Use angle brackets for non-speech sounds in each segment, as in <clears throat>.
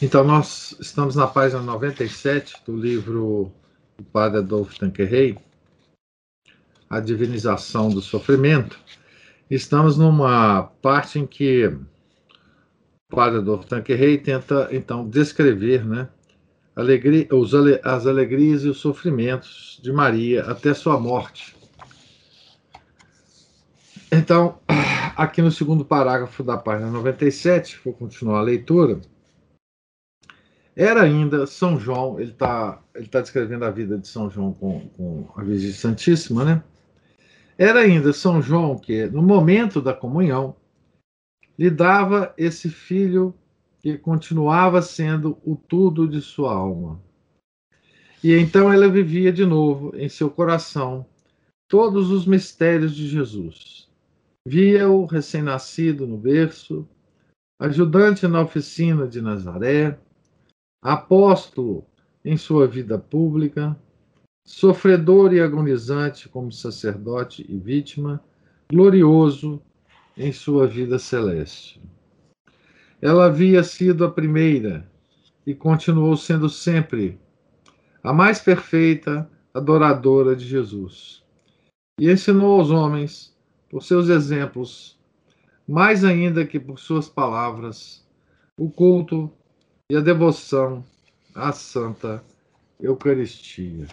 Então, nós estamos na página 97 do livro do Padre Adolfo Tanquerrey, A Divinização do Sofrimento. Estamos numa parte em que o Padre Adolfo Tanquerrey tenta, então, descrever né, alegria, os, as alegrias e os sofrimentos de Maria até sua morte. Então, aqui no segundo parágrafo da página 97, vou continuar a leitura era ainda São João, ele está ele tá descrevendo a vida de São João com, com a Virgem Santíssima, né? Era ainda São João que, no momento da comunhão, lhe dava esse filho que continuava sendo o tudo de sua alma. E então ela vivia de novo em seu coração todos os mistérios de Jesus. Via o recém-nascido no berço, ajudante na oficina de Nazaré, apóstolo em sua vida pública, sofredor e agonizante como sacerdote e vítima, glorioso em sua vida celeste. Ela havia sido a primeira e continuou sendo sempre a mais perfeita adoradora de Jesus. E ensinou aos homens, por seus exemplos, mais ainda que por suas palavras, o culto e a devoção à Santa Eucaristia.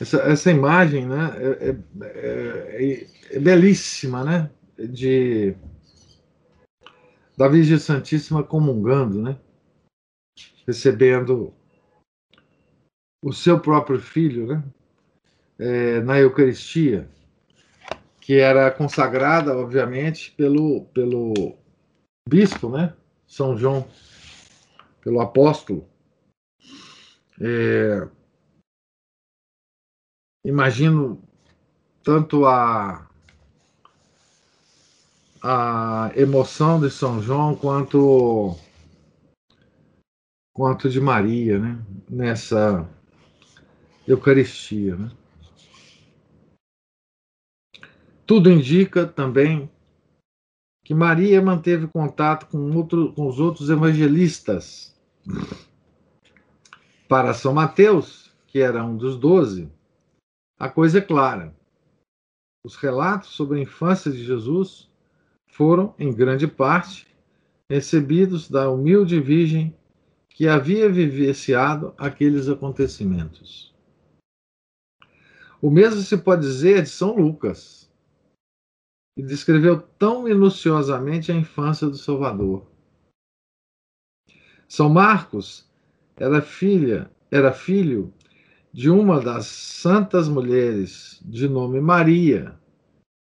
Essa, essa imagem né, é, é, é, é belíssima, né? De da Virgem Santíssima comungando, né? Recebendo o seu próprio filho, né? É, na Eucaristia, que era consagrada, obviamente, pelo, pelo bispo, né? São João, pelo apóstolo. É, imagino tanto a, a emoção de São João quanto quanto de Maria, né? Nessa Eucaristia, né? Tudo indica também que Maria manteve contato com, outro, com os outros evangelistas. Para São Mateus, que era um dos doze, a coisa é clara. Os relatos sobre a infância de Jesus foram, em grande parte, recebidos da humilde Virgem que havia vivenciado aqueles acontecimentos. O mesmo se pode dizer de São Lucas e descreveu tão minuciosamente a infância do Salvador. São Marcos era filha, era filho de uma das santas mulheres de nome Maria,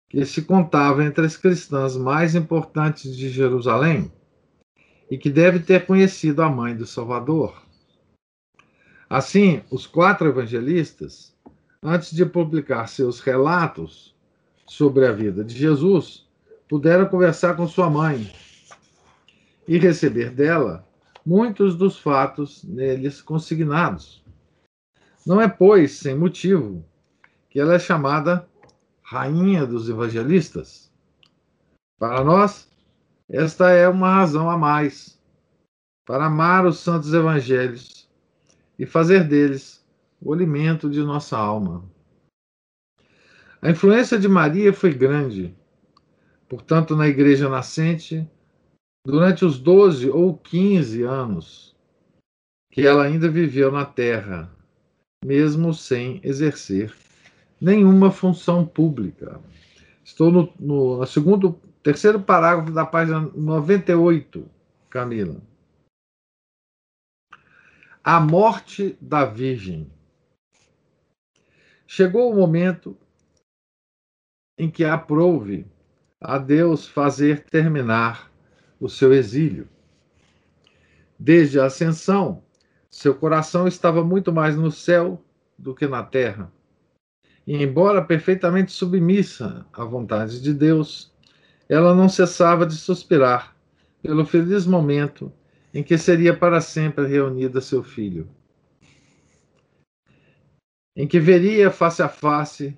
que se contava entre as cristãs mais importantes de Jerusalém e que deve ter conhecido a mãe do Salvador. Assim, os quatro evangelistas, antes de publicar seus relatos, sobre a vida de Jesus, puderam conversar com sua mãe e receber dela muitos dos fatos neles consignados. Não é, pois, sem motivo que ela é chamada Rainha dos Evangelistas. Para nós, esta é uma razão a mais para amar os santos evangelhos e fazer deles o alimento de nossa alma. A influência de Maria foi grande, portanto, na igreja nascente, durante os 12 ou 15 anos que ela ainda viveu na terra, mesmo sem exercer nenhuma função pública. Estou no, no segundo, terceiro parágrafo da página 98, Camila. A morte da Virgem. Chegou o momento em que aprouve a Deus fazer terminar o seu exílio. Desde a ascensão, seu coração estava muito mais no céu do que na terra. E, embora perfeitamente submissa à vontade de Deus, ela não cessava de suspirar pelo feliz momento em que seria para sempre reunida seu filho. Em que veria face a face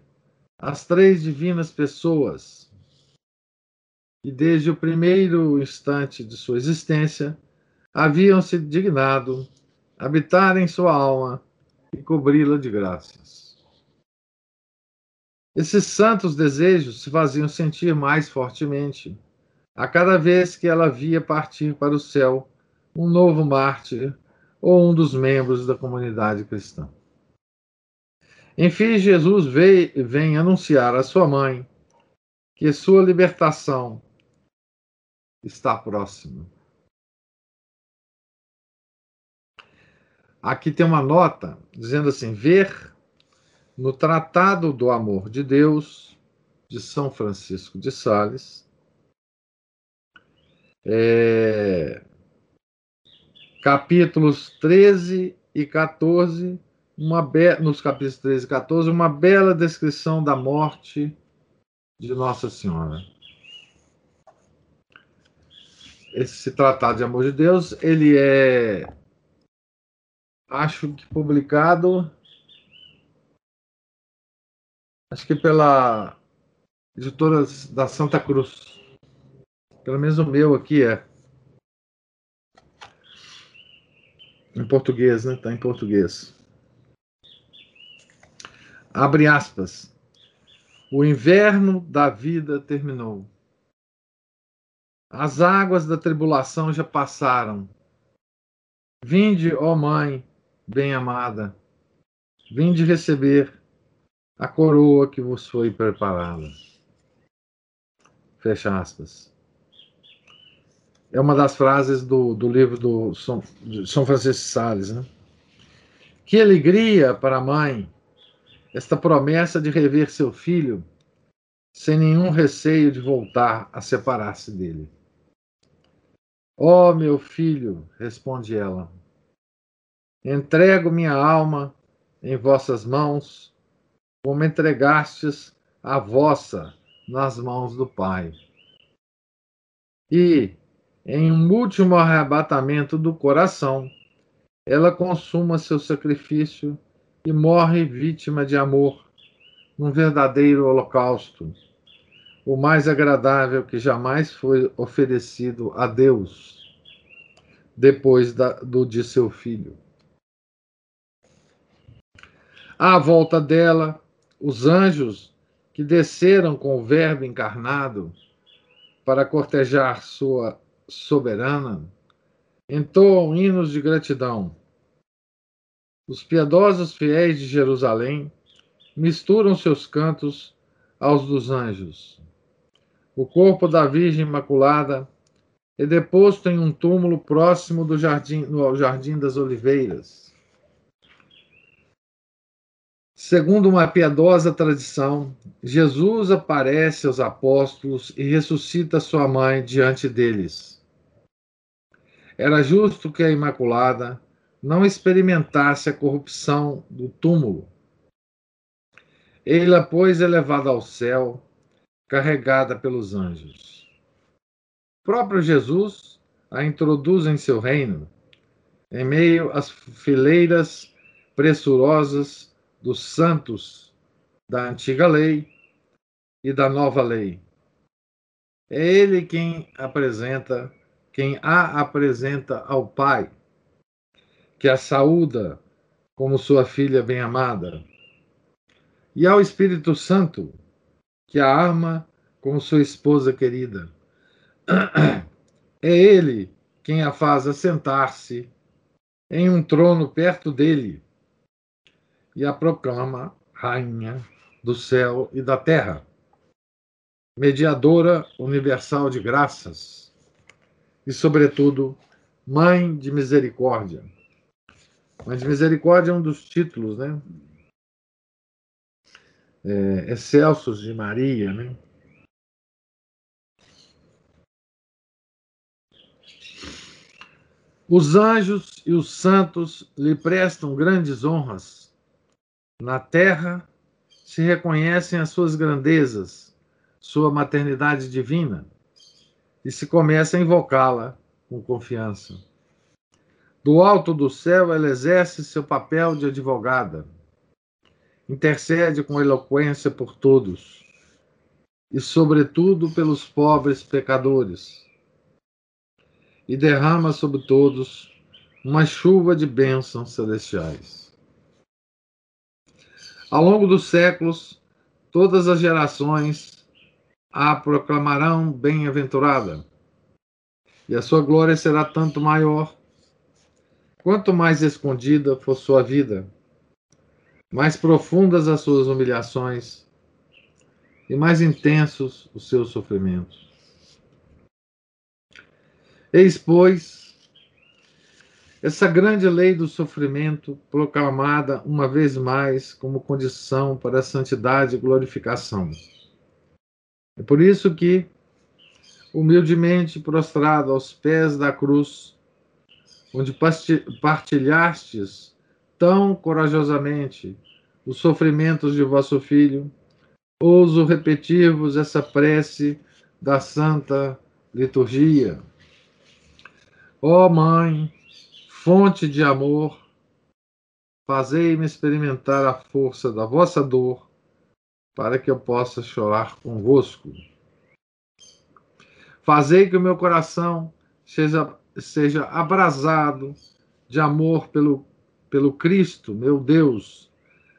as três divinas pessoas e desde o primeiro instante de sua existência haviam se dignado habitar em sua alma e cobri-la de graças. Esses santos desejos se faziam sentir mais fortemente a cada vez que ela via partir para o céu um novo mártir ou um dos membros da comunidade cristã. Enfim, Jesus veio, vem anunciar à sua mãe que sua libertação está próximo. Aqui tem uma nota dizendo assim: ver no Tratado do Amor de Deus, de São Francisco de Sales, é, capítulos 13 e 14, uma be... nos capítulos 13 e 14, uma bela descrição da morte de Nossa Senhora esse tratado de amor de Deus, ele é, acho que publicado, acho que pela editora da Santa Cruz. Pelo menos o meu aqui é. Em português, né? Tá em português. Abre aspas. O inverno da vida terminou. As águas da tribulação já passaram. Vinde, ó Mãe bem-amada, vinde receber a coroa que vos foi preparada. Fecha aspas. É uma das frases do, do livro do São, São Francisco de Sales. Né? Que alegria para a mãe esta promessa de rever seu filho sem nenhum receio de voltar a separar-se dele. Ó oh, meu filho, responde ela, entrego minha alma em vossas mãos, como entregastes a vossa nas mãos do Pai. E, em um último arrebatamento do coração, ela consuma seu sacrifício e morre vítima de amor, num verdadeiro holocausto o mais agradável que jamais foi oferecido a Deus depois da, do de seu filho. À volta dela, os anjos que desceram com o Verbo encarnado para cortejar sua soberana entoam hinos de gratidão. Os piedosos fiéis de Jerusalém misturam seus cantos aos dos anjos. O corpo da Virgem Imaculada é deposto em um túmulo próximo do jardim, no Jardim das Oliveiras. Segundo uma piedosa tradição, Jesus aparece aos apóstolos e ressuscita sua mãe diante deles. Era justo que a Imaculada não experimentasse a corrupção do túmulo. Ele, pois, é levada ao céu carregada pelos anjos. O próprio Jesus a introduz em seu reino, em meio às fileiras pressurosas dos santos da antiga lei e da nova lei. É ele quem apresenta, quem a apresenta ao Pai, que a saúda como sua filha bem-amada, e ao Espírito Santo, que a arma como sua esposa querida. É ele quem a faz assentar-se em um trono perto dele e a proclama rainha do céu e da terra, mediadora universal de graças e, sobretudo, mãe de misericórdia. De misericórdia é um dos títulos, né? é, excelsos de Maria, né? Os anjos e os santos lhe prestam grandes honras. Na terra se reconhecem as suas grandezas, sua maternidade divina, e se começa a invocá-la com confiança. Do alto do céu, ela exerce seu papel de advogada, intercede com eloquência por todos e, sobretudo, pelos pobres pecadores, e derrama sobre todos uma chuva de bênçãos celestiais. Ao longo dos séculos, todas as gerações a proclamarão bem-aventurada, e a sua glória será tanto maior quanto mais escondida for sua vida, mais profundas as suas humilhações e mais intensos os seus sofrimentos. Eis, pois, essa grande lei do sofrimento proclamada uma vez mais como condição para a santidade e glorificação. É por isso que, humildemente prostrado aos pés da cruz, onde partilhastes tão corajosamente os sofrimentos de vosso filho, ouso repetir-vos essa prece da Santa Liturgia. Ó oh, Mãe, fonte de amor, fazei-me experimentar a força da vossa dor, para que eu possa chorar convosco. Fazei que o meu coração seja, seja abrasado de amor pelo, pelo Cristo, meu Deus,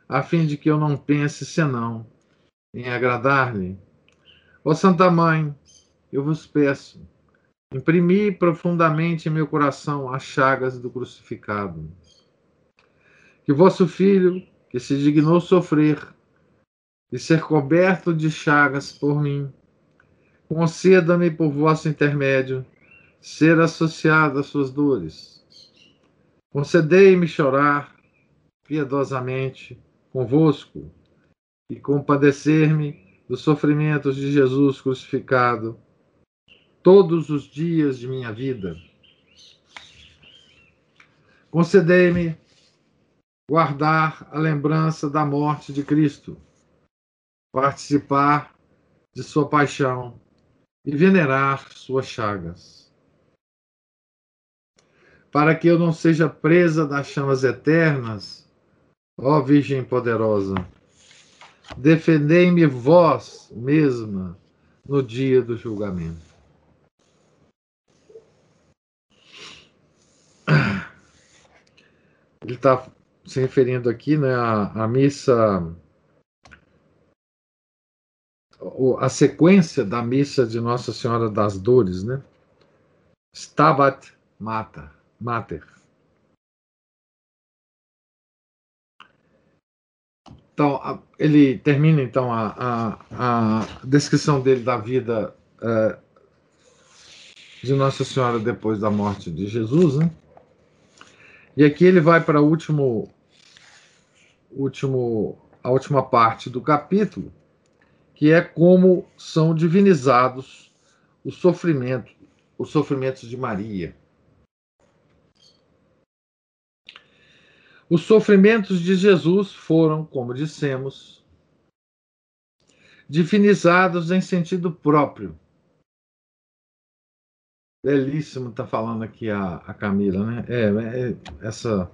a fim de que eu não pense senão em agradar-lhe. Ó Santa Mãe, eu vos peço, imprimi profundamente em meu coração as chagas do crucificado. Que vosso Filho, que se dignou sofrer e ser coberto de chagas por mim, conceda-me por vosso intermédio ser associado às suas dores. Concedei-me chorar piedosamente convosco e compadecer-me dos sofrimentos de Jesus crucificado todos os dias de minha vida. Concedei-me guardar a lembrança da morte de Cristo, participar de sua paixão e venerar suas chagas. Para que eu não seja presa das chamas eternas Ó Virgem poderosa, defendei-me vós mesma no dia do julgamento. Ele está se referindo aqui né, à, à missa, a sequência da missa de Nossa Senhora das Dores, né? Stabat Mater. Mater. Então, ele termina então a, a, a descrição dele da vida é, de Nossa Senhora depois da morte de Jesus, né? E aqui ele vai para último, último, a última parte do capítulo, que é como são divinizados os sofrimentos, os sofrimentos de Maria. Os sofrimentos de Jesus foram, como dissemos, divinizados em sentido próprio. Belíssimo está falando aqui a, a Camila, né? É, é, essa,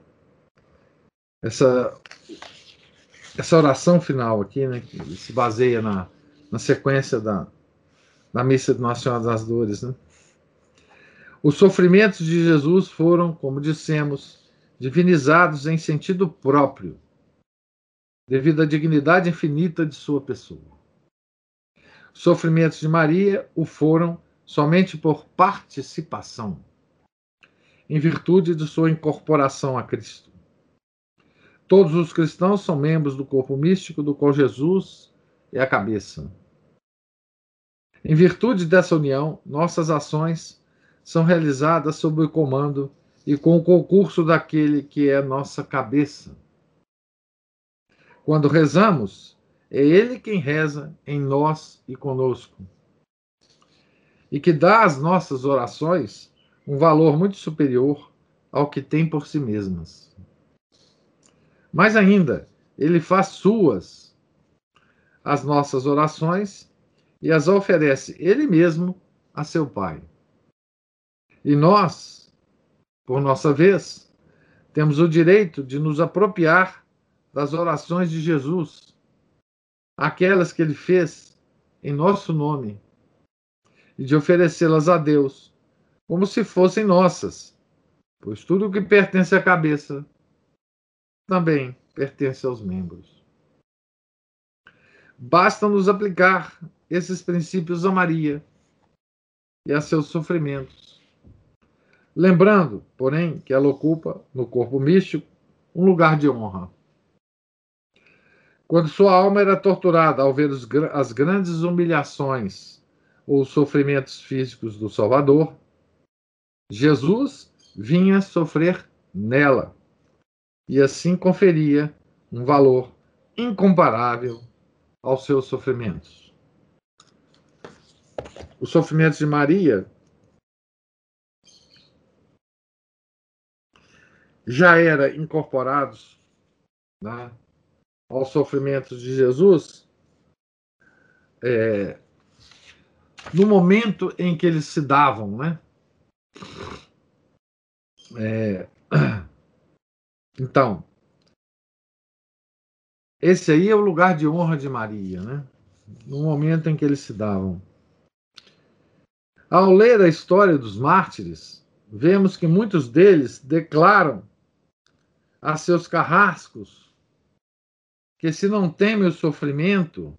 essa, essa oração final aqui, né? Que se baseia na, na sequência da, da missa de Nossa Senhora das Dores, né? Os sofrimentos de Jesus foram, como dissemos, divinizados em sentido próprio, devido à dignidade infinita de sua pessoa. Os sofrimentos de Maria o foram somente por participação, em virtude de sua incorporação a Cristo. Todos os cristãos são membros do corpo místico do qual Jesus é a cabeça. Em virtude dessa união, nossas ações são realizadas sob o comando e com o concurso daquele que é nossa cabeça. Quando rezamos, é Ele quem reza em nós e conosco. E que dá às nossas orações um valor muito superior ao que têm por si mesmas. Mais ainda, ele faz suas as nossas orações e as oferece ele mesmo a seu Pai. E nós, por nossa vez, temos o direito de nos apropriar das orações de Jesus, aquelas que ele fez em nosso nome, e de oferecê-las a Deus, como se fossem nossas, pois tudo o que pertence à cabeça também pertence aos membros. Basta nos aplicar esses princípios a Maria e a seus sofrimentos. Lembrando, porém, que ela ocupa, no corpo místico, um lugar de honra. Quando sua alma era torturada ao ver os, as grandes humilhações ou sofrimentos físicos do Salvador, Jesus vinha sofrer nela e assim conferia um valor incomparável aos seus sofrimentos os sofrimentos de Maria já eram incorporados né, aos sofrimentos de Jesus é, no momento em que eles se davam, né? É, <clears throat> então, esse aí é o lugar de honra de Maria, né? No momento em que eles se davam. Ao ler a história dos mártires, vemos que muitos deles declaram a seus carrascos que, se não temem o sofrimento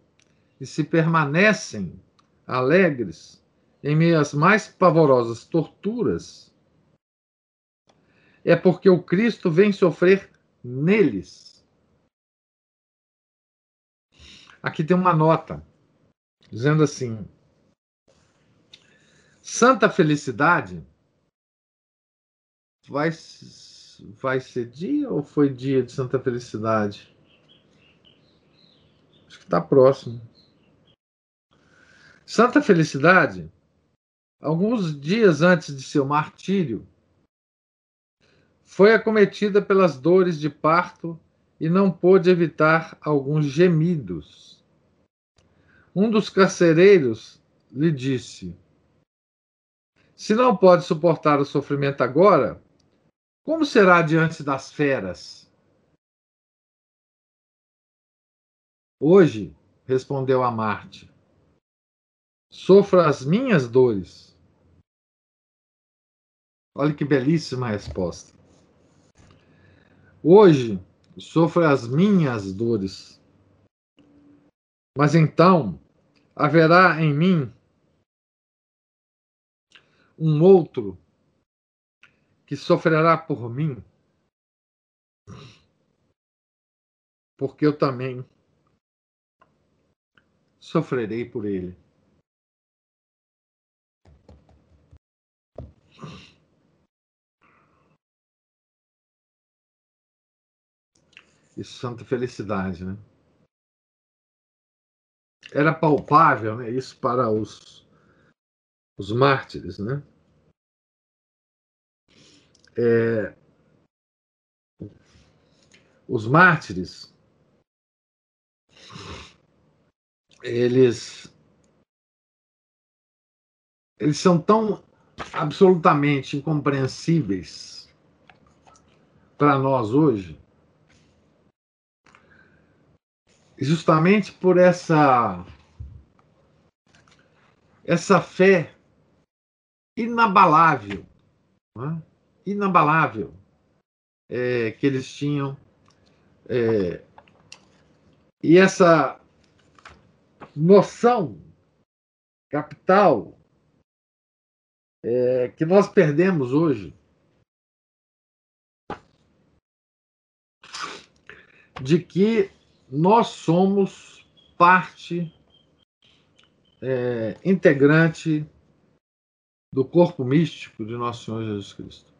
e se permanecem alegres em meio às mais pavorosas torturas, é porque o Cristo vem sofrer neles. Aqui tem uma nota dizendo assim: Santa Felicidade vai, vai ser dia ou foi dia de Santa Felicidade? Acho que está próximo. Santa Felicidade, alguns dias antes de seu martírio, foi acometida pelas dores de parto e não pôde evitar alguns gemidos. Um dos carcereiros lhe disse: se não pode suportar o sofrimento agora, como será diante das feras? Hoje, respondeu a Marte, sofro as minhas dores. Olha que belíssima resposta. Hoje, sofro as minhas dores. Mas então haverá em mim um outro que sofrerá por mim, porque eu também sofrerei por ele. Isso, santa felicidade, né? Era palpável, né? Isso para os os mártires, né? É, os mártires, eles, eles são tão absolutamente incompreensíveis para nós hoje, justamente por essa essa fé inabalável, né? Inabalável é, que eles tinham. É, e essa noção capital é, que nós perdemos hoje de que nós somos parte é, integrante do corpo místico de nosso Senhor Jesus Cristo.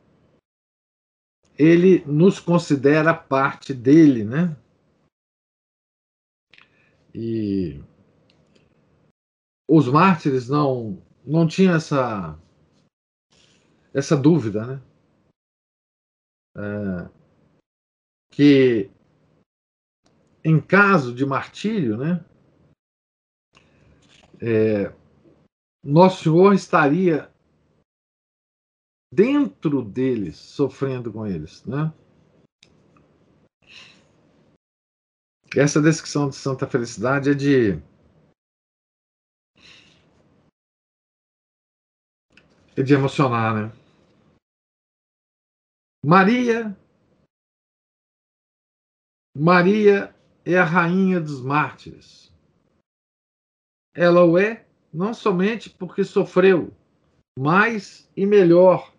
Ele nos considera parte dele, né? E os mártires não não tinham essa essa dúvida, né? é, que em caso de martírio, né, é, nosso Senhor estaria dentro deles, sofrendo com eles, né? Essa descrição de santa felicidade é de é de emocionar, né? Maria Maria é a rainha dos mártires. Ela o é não somente porque sofreu mais e melhor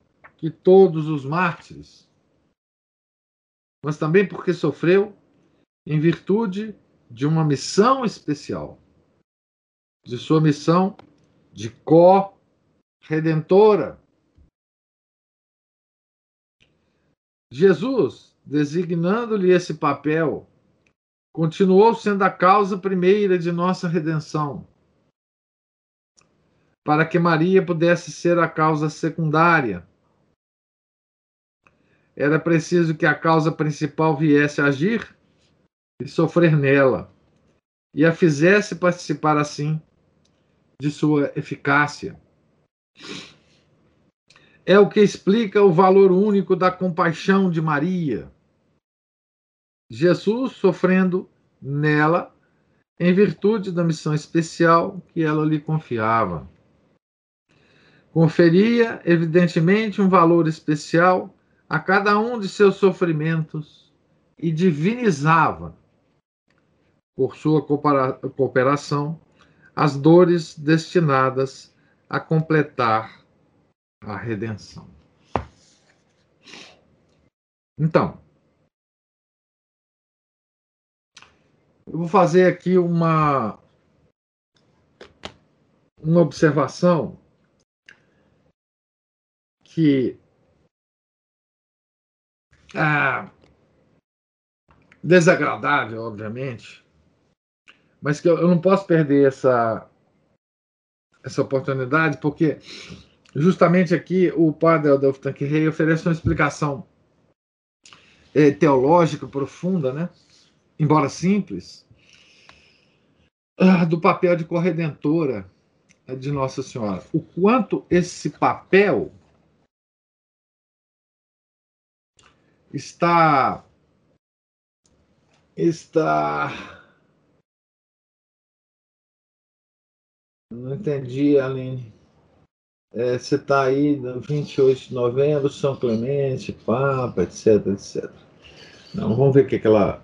que todos os mártires, mas também porque sofreu em virtude de uma missão especial, de sua missão de co-redentora. Jesus, designando-lhe esse papel, continuou sendo a causa primeira de nossa redenção, para que Maria pudesse ser a causa secundária. Era preciso que a causa principal viesse a agir e sofrer nela, e a fizesse participar assim de sua eficácia. É o que explica o valor único da compaixão de Maria. Jesus sofrendo nela em virtude da missão especial que ela lhe confiava. Conferia, evidentemente, um valor especial a cada um de seus sofrimentos e divinizava por sua cooperação, as dores destinadas a completar a redenção. Então, eu vou fazer aqui uma uma observação que ah, desagradável, obviamente, mas que eu, eu não posso perder essa, essa oportunidade, porque justamente aqui o padre Adolfo Tanquerrey oferece uma explicação é, teológica profunda, né? embora simples, ah, do papel de corredentora de Nossa Senhora. O quanto esse papel está está Não entendi, Aline. É, você está aí no 28 de novembro, São Clemente, Papa, etc, etc. Não, vamos ver o que, que ela.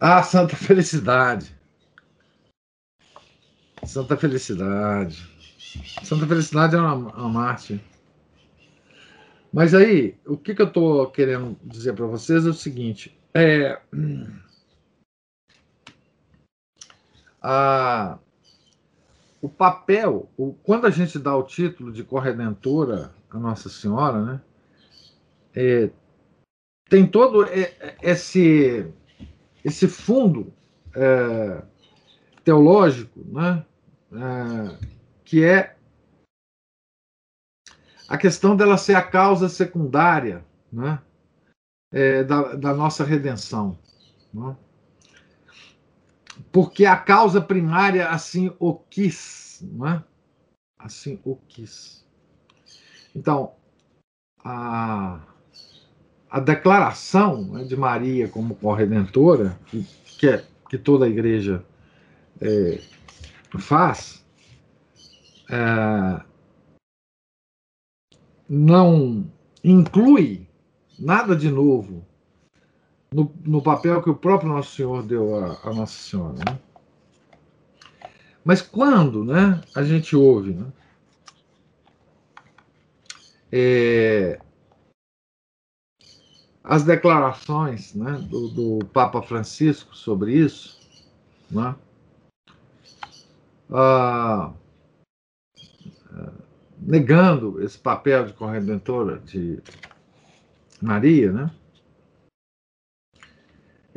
Ah, Santa Felicidade. Santa Felicidade. Santa Felicidade é uma, uma mártir. Mas aí, o que, que eu estou querendo dizer para vocês é o seguinte: é, a, o papel, o, quando a gente dá o título de corredentora a Nossa Senhora, né, é, tem todo esse, esse fundo é, teológico, né, é, que é a questão dela ser a causa secundária né, é, da, da nossa redenção. Né? porque a causa primária assim o quis, não é? Assim o quis. Então, a, a declaração né, de Maria como corredentora, que, que, é, que toda a igreja é, faz, é, não inclui nada de novo no, no papel que o próprio Nosso Senhor deu a, a Nossa Senhora. Né? Mas quando né, a gente ouve né, é, as declarações né, do, do, Papa Francisco sobre isso, né, ah, negando esse papel de corredentora de Maria, né?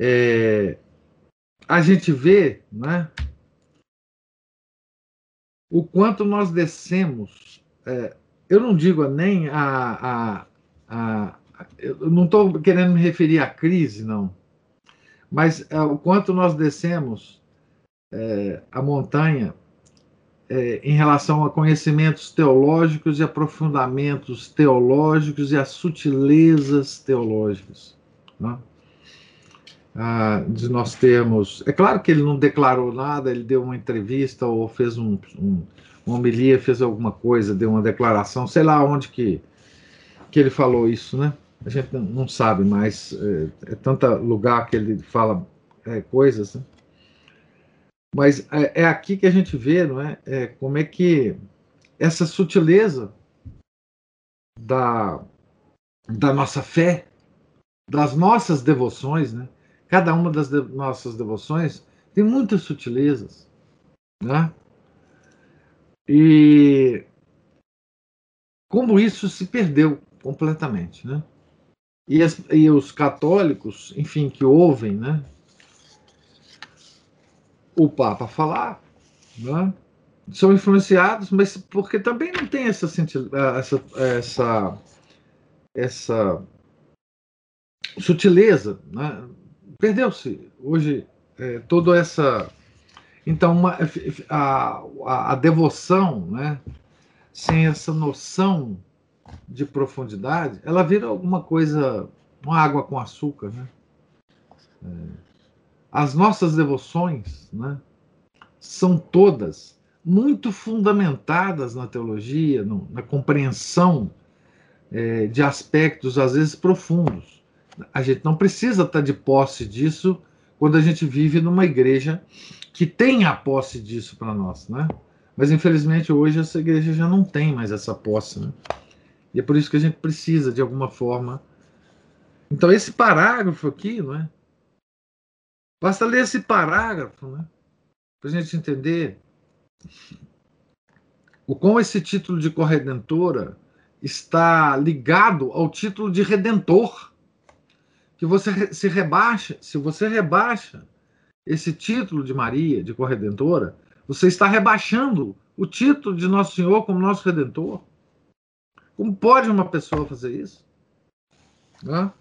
é, a gente vê né, o quanto nós descemos, é, eu não digo nem a, a, a, eu não estou querendo me referir à crise, não, mas é, o quanto nós descemos é, a montanha é, em relação a conhecimentos teológicos e aprofundamentos teológicos e as sutilezas teológicas. Né? Ah, de nós termos. É claro que ele não declarou nada, ele deu uma entrevista ou fez um, um, uma homilia, fez alguma coisa, deu uma declaração, sei lá onde que, que ele falou isso, né? A gente não sabe, mas é, é tanto lugar que ele fala é, coisas, né? Mas é, é, aqui que a gente vê, não é? é? Como é que essa sutileza da, da nossa fé, das nossas devoções, né? Cada uma das de nossas devoções tem muitas sutilezas, né? E como isso se perdeu completamente, né? E, as, e os católicos, enfim, que ouvem, né? O Papa falar, né? São influenciados, mas porque também não tem essa essa essa, essa sutileza, né? Perdeu-se hoje é, toda essa então, uma, a, a, a, devoção, né, sem essa noção de profundidade, ela vira alguma coisa, uma água com açúcar. Né? É, as nossas devoções né, são todas muito fundamentadas na teologia, no, na compreensão é, de aspectos, às vezes, profundos. A gente não precisa estar de posse disso quando a gente vive numa igreja que tem a posse disso para nós, né? Mas infelizmente hoje essa igreja já não tem mais essa posse, né? E é por isso que a gente precisa de alguma forma. Então esse parágrafo aqui, não é? Basta ler esse parágrafo, né? Para a gente entender o como esse título de corredentora está ligado ao título de redentor. Que você se rebaixa, se você rebaixa esse título de Maria, de corredentora, você está rebaixando o título de Nosso Senhor como nosso redentor. Como pode uma pessoa fazer isso? Hã?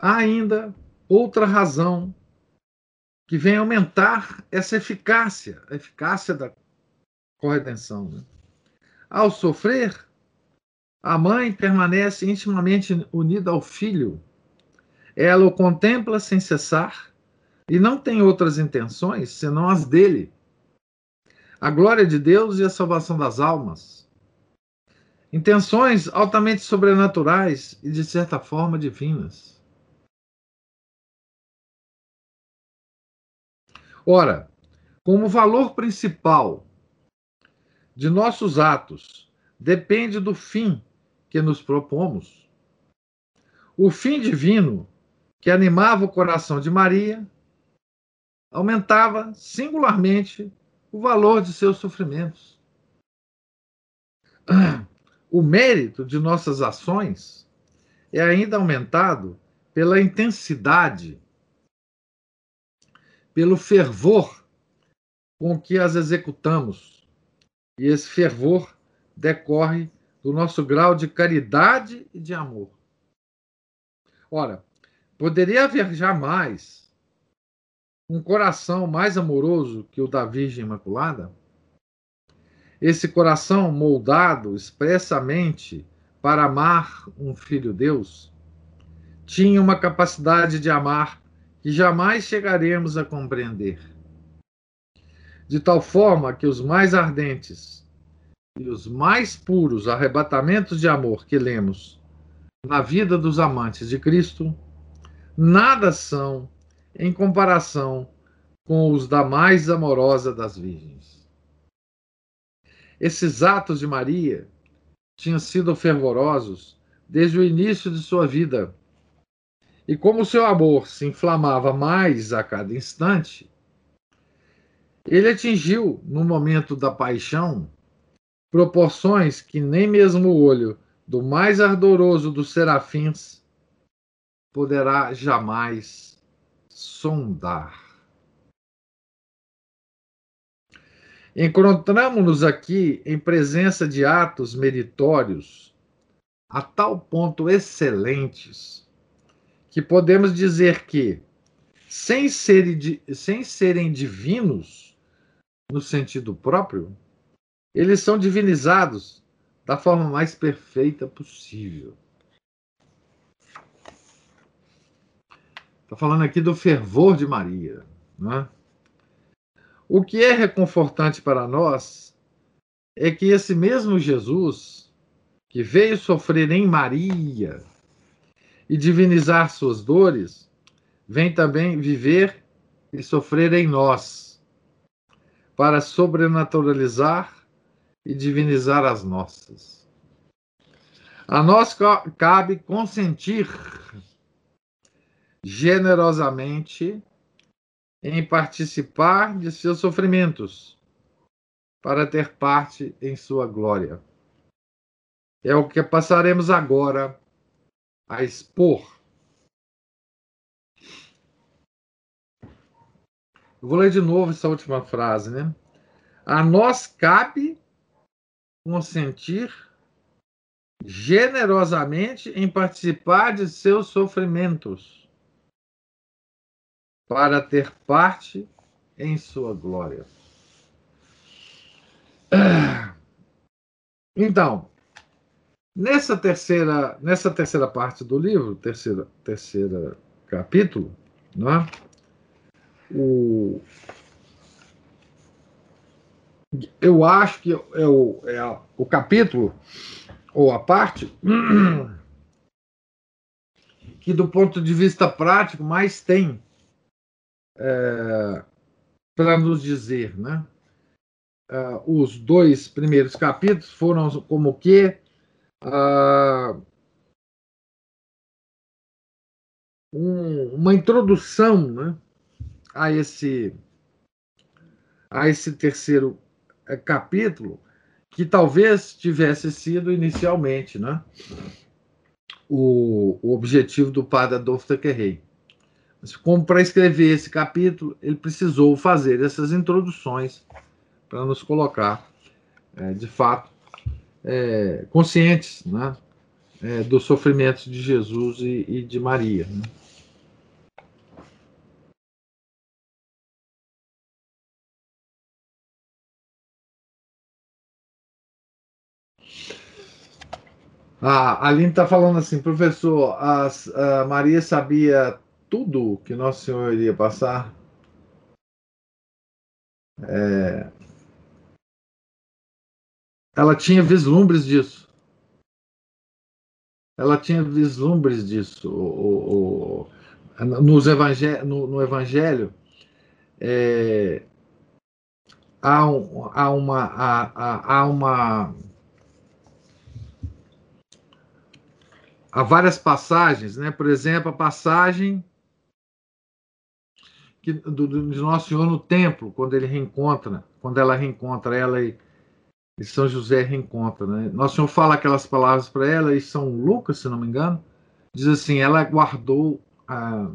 Há ainda outra razão que vem aumentar essa eficácia, a eficácia da corredenção. Né? Ao sofrer, a mãe permanece intimamente unida ao filho ela o contempla sem cessar e não tem outras intenções senão as dele. A glória de Deus e a salvação das almas. Intenções altamente sobrenaturais e, de certa forma, divinas. Ora, como valor principal de nossos atos depende do fim que nos propomos, o fim divino que animava o coração de Maria, aumentava singularmente o valor de seus sofrimentos. O mérito de nossas ações é ainda aumentado pela intensidade, pelo fervor com que as executamos. E esse fervor decorre do nosso grau de caridade e de amor. Ora, Poderia haver jamais um coração mais amoroso que o da Virgem Imaculada? Esse coração moldado expressamente para amar um filho Deus tinha uma capacidade de amar que jamais chegaremos a compreender. De tal forma que os mais ardentes e os mais puros arrebatamentos de amor que lemos na vida dos amantes de Cristo nada são em comparação com os da mais amorosa das virgens. Esses atos de Maria tinham sido fervorosos desde o início de sua vida. E como seu amor se inflamava mais a cada instante, ele atingiu, no momento da paixão, proporções que nem mesmo o olho do mais ardoroso dos serafins poderá jamais sondar. Encontramos-nos aqui em presença de atos meritórios a tal ponto excelentes que podemos dizer que, sem serem, sem serem divinos no sentido próprio, eles são divinizados da forma mais perfeita possível. Está falando aqui do fervor de Maria. Né? O que é reconfortante para nós é que esse mesmo Jesus, que veio sofrer em Maria e divinizar suas dores, vem também viver e sofrer em nós, para sobrenaturalizar e divinizar as nossas. A nós cabe consentir generosamente em participar de seus sofrimentos, para ter parte em sua glória. É o que passaremos agora a expor. Eu vou ler de novo essa última frase, né? A nós cabe consentir generosamente em participar de seus sofrimentos para ter parte em sua glória. Então, nessa terceira, nessa terceira parte do livro, terceira, terceira capítulo, né, o, eu acho que é o, é o capítulo, ou a parte, <clears throat> que do ponto de vista prático mais tem é, para nos dizer, né? Uh, os dois primeiros capítulos foram como que um, uma introdução né, a esse a esse terceiro é, capítulo que talvez tivesse sido inicialmente né, o, o objetivo do padre Adolfo Tequerrey. Mas como para escrever esse capítulo, ele precisou fazer essas introduções para nos colocar, é, de fato, é, conscientes né, é, dos sofrimentos de Jesus e, e de Maria. Né? A Aline está falando assim, professor, a Maria sabia tudo que Nosso Senhor iria passar. É... Ela tinha vislumbres disso. Ela tinha vislumbres disso. O, o, o, nos evangé no, no Evangelho, é, há, um, há, uma, há, há uma. Há várias passagens, né? Por exemplo, a passagem que, do, do, de Nosso Senhor no templo, quando ele reencontra, quando ela reencontra ela e, e São José reencontra. Né? Nosso Senhor fala aquelas palavras para ela e São Lucas, se não me engano, diz assim: ela guardou a.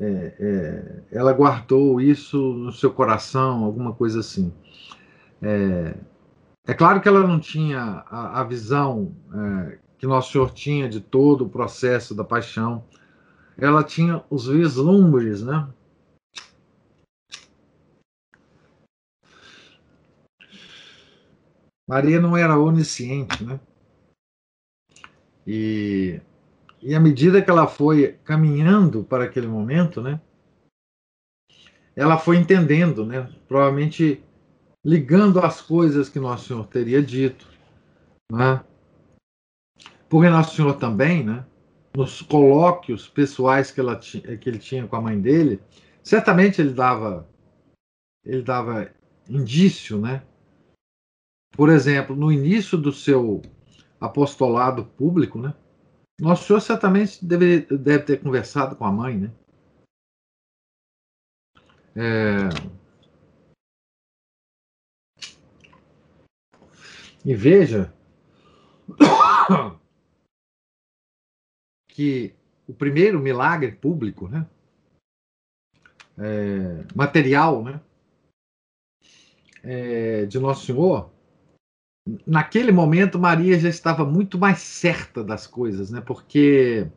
É, é, ela guardou isso no seu coração, alguma coisa assim. É, é claro que ela não tinha a, a visão é, que Nosso Senhor tinha de todo o processo da paixão, ela tinha os vislumbres, né? Maria não era onisciente, né? E, e à medida que ela foi caminhando para aquele momento, né? Ela foi entendendo, né? Provavelmente ligando as coisas que Nosso Senhor teria dito, né? Porque Nosso Senhor também, né? nos colóquios pessoais que, ela que ele tinha com a mãe dele, certamente ele dava ele dava indício, né? Por exemplo, no início do seu apostolado público, né? Nosso Senhor certamente deve, deve ter conversado com a mãe, né? É... E veja <coughs> que o primeiro milagre público, né, é, material, né, é, de Nosso Senhor, naquele momento Maria já estava muito mais certa das coisas, né? Porque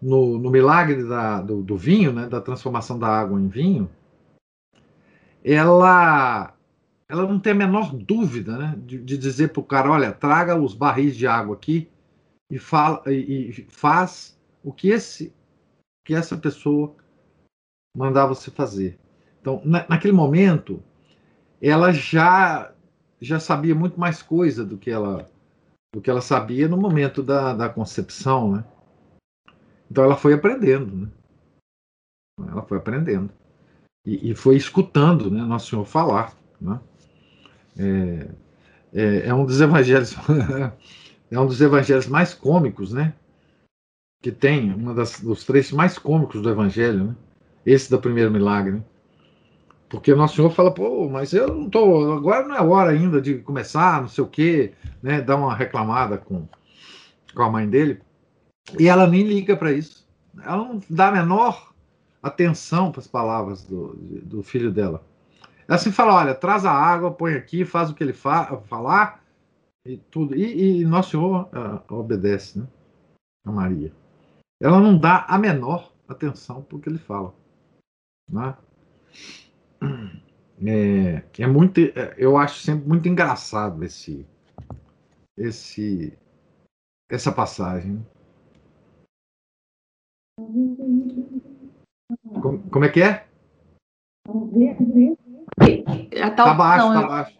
no, no milagre da, do, do, vinho, né? Da transformação da água em vinho, ela ela não tem a menor dúvida, né? De, de dizer para o cara, olha, traga os barris de água aqui e fala e, e faz o que esse que essa pessoa mandar você fazer. Então, na, naquele momento, ela já já sabia muito mais coisa do que ela do que ela sabia no momento da, da concepção, né? Então ela foi aprendendo, né? Ela foi aprendendo e, e foi escutando, né? Nosso Senhor falar, né? É, é, é um dos evangelhos <laughs> é um dos evangelhos mais cômicos, né? Que tem, um dos trechos mais cômicos do evangelho, né? Esse do primeiro milagre, né? Porque Nosso Senhor fala, pô, mas eu não tô, agora não é hora ainda de começar, não sei o quê, né? Dar uma reclamada com, com a mãe dele. E ela nem liga para isso. Ela não dá a menor atenção para as palavras do, do filho dela. Ela assim fala, olha, traz a água, põe aqui, faz o que ele fa falar e tudo. E, e Nosso Senhor uh, obedece, né? A Maria. Ela não dá a menor atenção para o que ele fala. Né? <clears throat> É, é muito, é, eu acho sempre muito engraçado esse, esse, essa passagem. Como, como é que é? Tá baixo, tá baixo.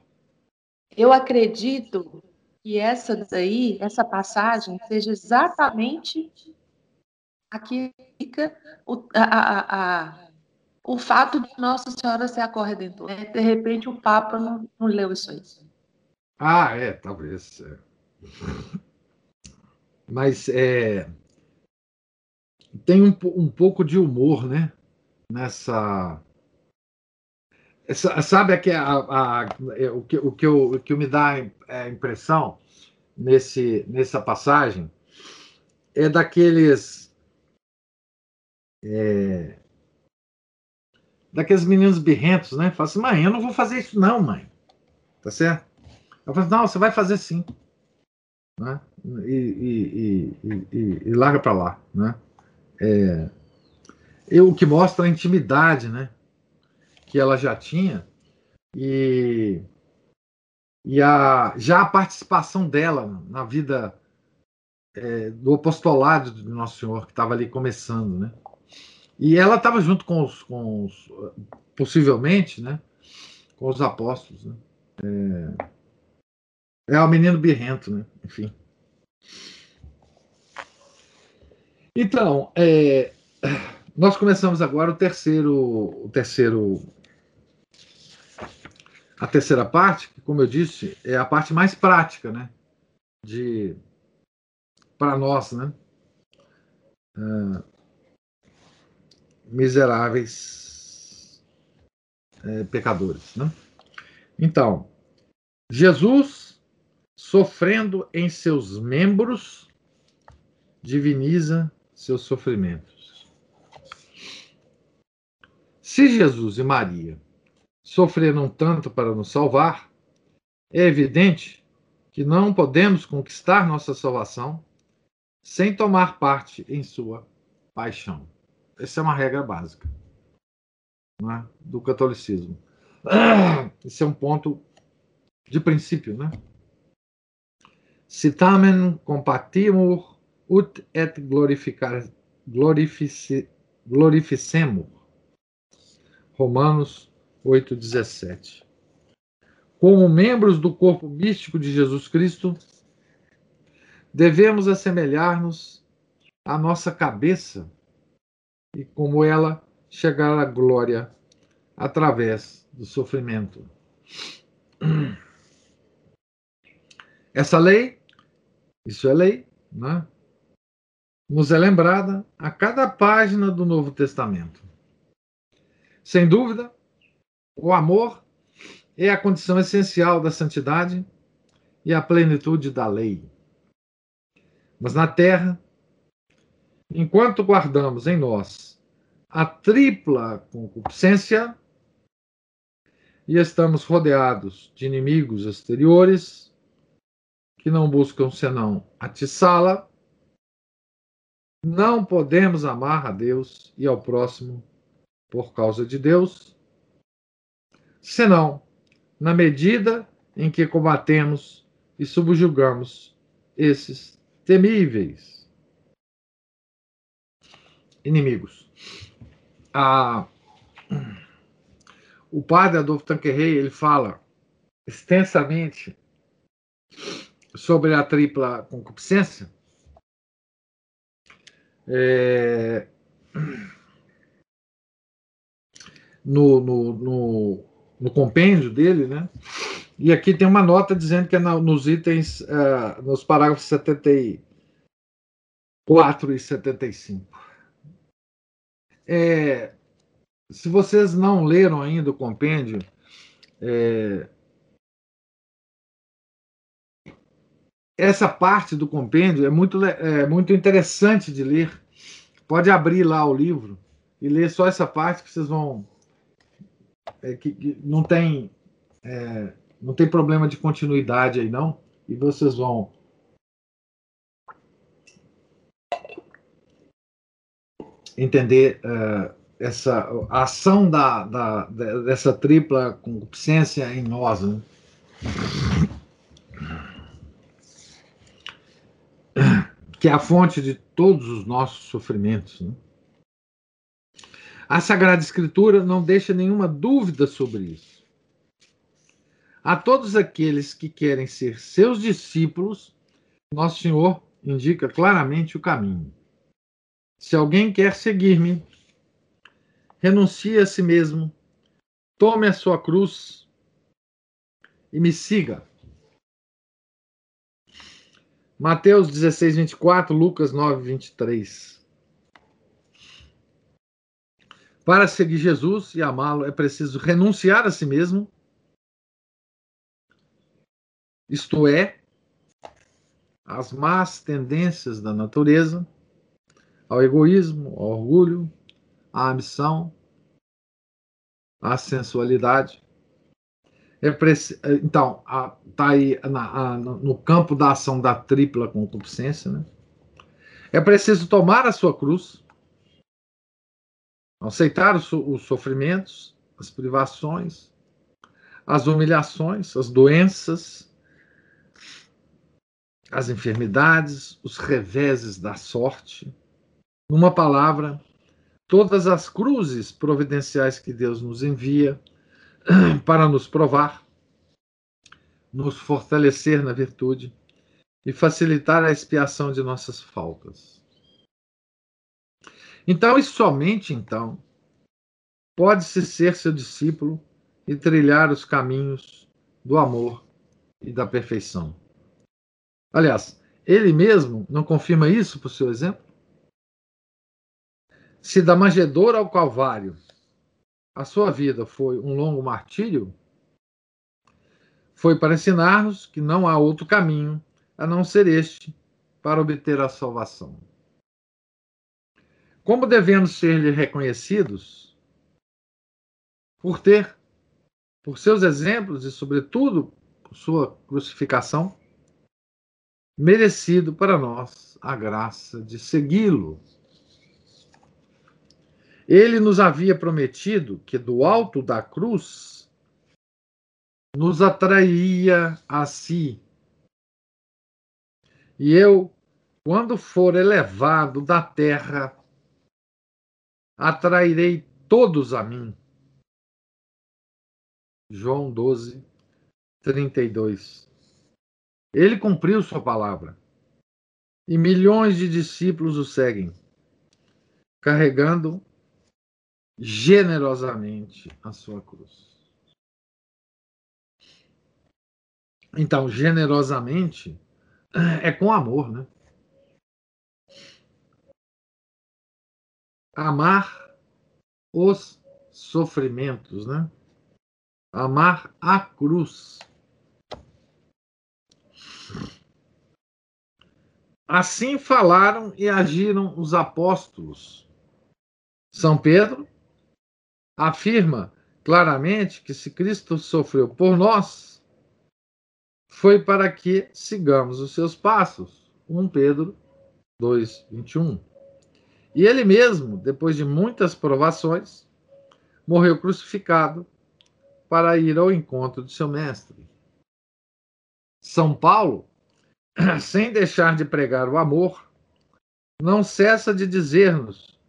Eu acredito que essa daí, essa passagem, seja exatamente a que fica a, a, a o fato de Nossa Senhora ser a corredentora. Né? De repente o Papa não, não leu isso aí. Ah, é, talvez. É. <laughs> Mas é, tem um, um pouco de humor, né? Nessa. Essa, sabe que a, a, é, o, que, o, que eu, o que me dá a impressão nesse, nessa passagem é daqueles. É, daqueles meninos birrentos, né? Fala assim, mãe, eu não vou fazer isso não, mãe. Tá certo? Eu falo, não, você vai fazer sim. Né? E, e, e, e larga para lá, né? É, e o que mostra a intimidade, né? Que ela já tinha e, e a, já a participação dela na vida é, do apostolado do Nosso Senhor, que estava ali começando, né? E ela estava junto com os, com os, possivelmente, né, com os apóstolos. Né? É, é o menino birrento, né? Enfim. Então, é, nós começamos agora o terceiro, o terceiro, a terceira parte, que, como eu disse, é a parte mais prática, né? De para nós, né? Uh, miseráveis é, pecadores. Né? Então, Jesus, sofrendo em seus membros, diviniza seus sofrimentos. Se Jesus e Maria sofreram tanto para nos salvar, é evidente que não podemos conquistar nossa salvação sem tomar parte em sua paixão. Essa é uma regra básica né, do catolicismo. <clears throat> Esse é um ponto de princípio, né? Citamen compatimur ut et glorificar, glorifici, glorificemur. Romanos 8,17. Como membros do corpo místico de Jesus Cristo, devemos assemelhar-nos à nossa cabeça e como ela chegar à glória através do sofrimento. Essa lei, isso é lei, né? nos é lembrada a cada página do Novo Testamento. Sem dúvida, o amor é a condição essencial da santidade e a plenitude da lei. Mas na terra, enquanto guardamos em nós a tripla concupiscência, e estamos rodeados de inimigos exteriores que não buscam senão atiçá-la, não podemos amar a Deus e ao próximo por causa de Deus, senão na medida em que combatemos e subjugamos esses temíveis inimigos. O padre Adolfo Tanquerrey ele fala extensamente sobre a tripla concupiscência. É, no, no, no, no, compêndio dele, né? E aqui tem uma nota dizendo que é nos itens, uh, nos parágrafos 74 e 75. É, se vocês não leram ainda o compêndio, é, essa parte do compêndio é muito, é muito interessante de ler. Pode abrir lá o livro e ler só essa parte que vocês vão. É, que, que, não tem é, não tem problema de continuidade aí não e vocês vão entender uh, essa a ação da, da, dessa tripla concupiscência em nós. Né? Que é a fonte de todos os nossos sofrimentos. Né? A Sagrada Escritura não deixa nenhuma dúvida sobre isso. A todos aqueles que querem ser seus discípulos, Nosso Senhor indica claramente o caminho. Se alguém quer seguir-me, renuncie a si mesmo, tome a sua cruz e me siga. Mateus 16, 24, Lucas 9, 23. Para seguir Jesus e amá-lo é preciso renunciar a si mesmo, isto é, às más tendências da natureza, ao egoísmo, ao orgulho, à ambição, à sensualidade. É preci... Então, está aí na, a, no campo da ação da tripla concupiscência. Né? É preciso tomar a sua cruz, aceitar os, os sofrimentos, as privações, as humilhações, as doenças, as enfermidades, os reveses da sorte. Numa palavra, todas as cruzes providenciais que Deus nos envia <clears throat> para nos provar, nos fortalecer na virtude e facilitar a expiação de nossas faltas. Então, e somente então, pode-se ser seu discípulo e trilhar os caminhos do amor e da perfeição. Aliás, ele mesmo não confirma isso por seu exemplo? Se da manjedoura ao Calvário a sua vida foi um longo martírio, foi para ensinar-nos que não há outro caminho a não ser este para obter a salvação. Como devemos ser-lhe reconhecidos? Por ter, por seus exemplos e, sobretudo, por sua crucificação, merecido para nós a graça de segui-lo ele nos havia prometido que do alto da cruz nos atraía a si. E eu, quando for elevado da terra, atrairei todos a mim. João 12, 32. Ele cumpriu sua palavra. E milhões de discípulos o seguem, carregando generosamente a sua cruz. Então, generosamente é com amor, né? Amar os sofrimentos, né? Amar a cruz. Assim falaram e agiram os apóstolos. São Pedro afirma claramente que se Cristo sofreu por nós, foi para que sigamos os seus passos. 1 Pedro 2, 21. E ele mesmo, depois de muitas provações, morreu crucificado para ir ao encontro de seu mestre. São Paulo, <clears throat> sem deixar de pregar o amor, não cessa de dizer-nos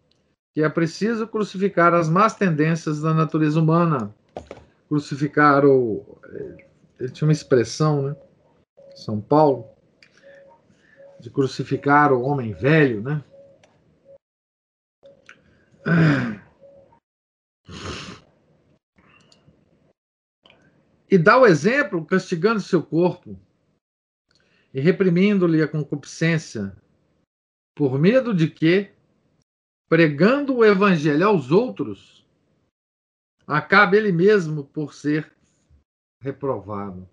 que é preciso crucificar as más tendências da natureza humana. Crucificar o. Ele tinha uma expressão, né? São Paulo, de crucificar o homem velho, né? E dá o exemplo castigando seu corpo e reprimindo-lhe a concupiscência, por medo de que, pregando o evangelho aos outros, acabe ele mesmo por ser reprovado.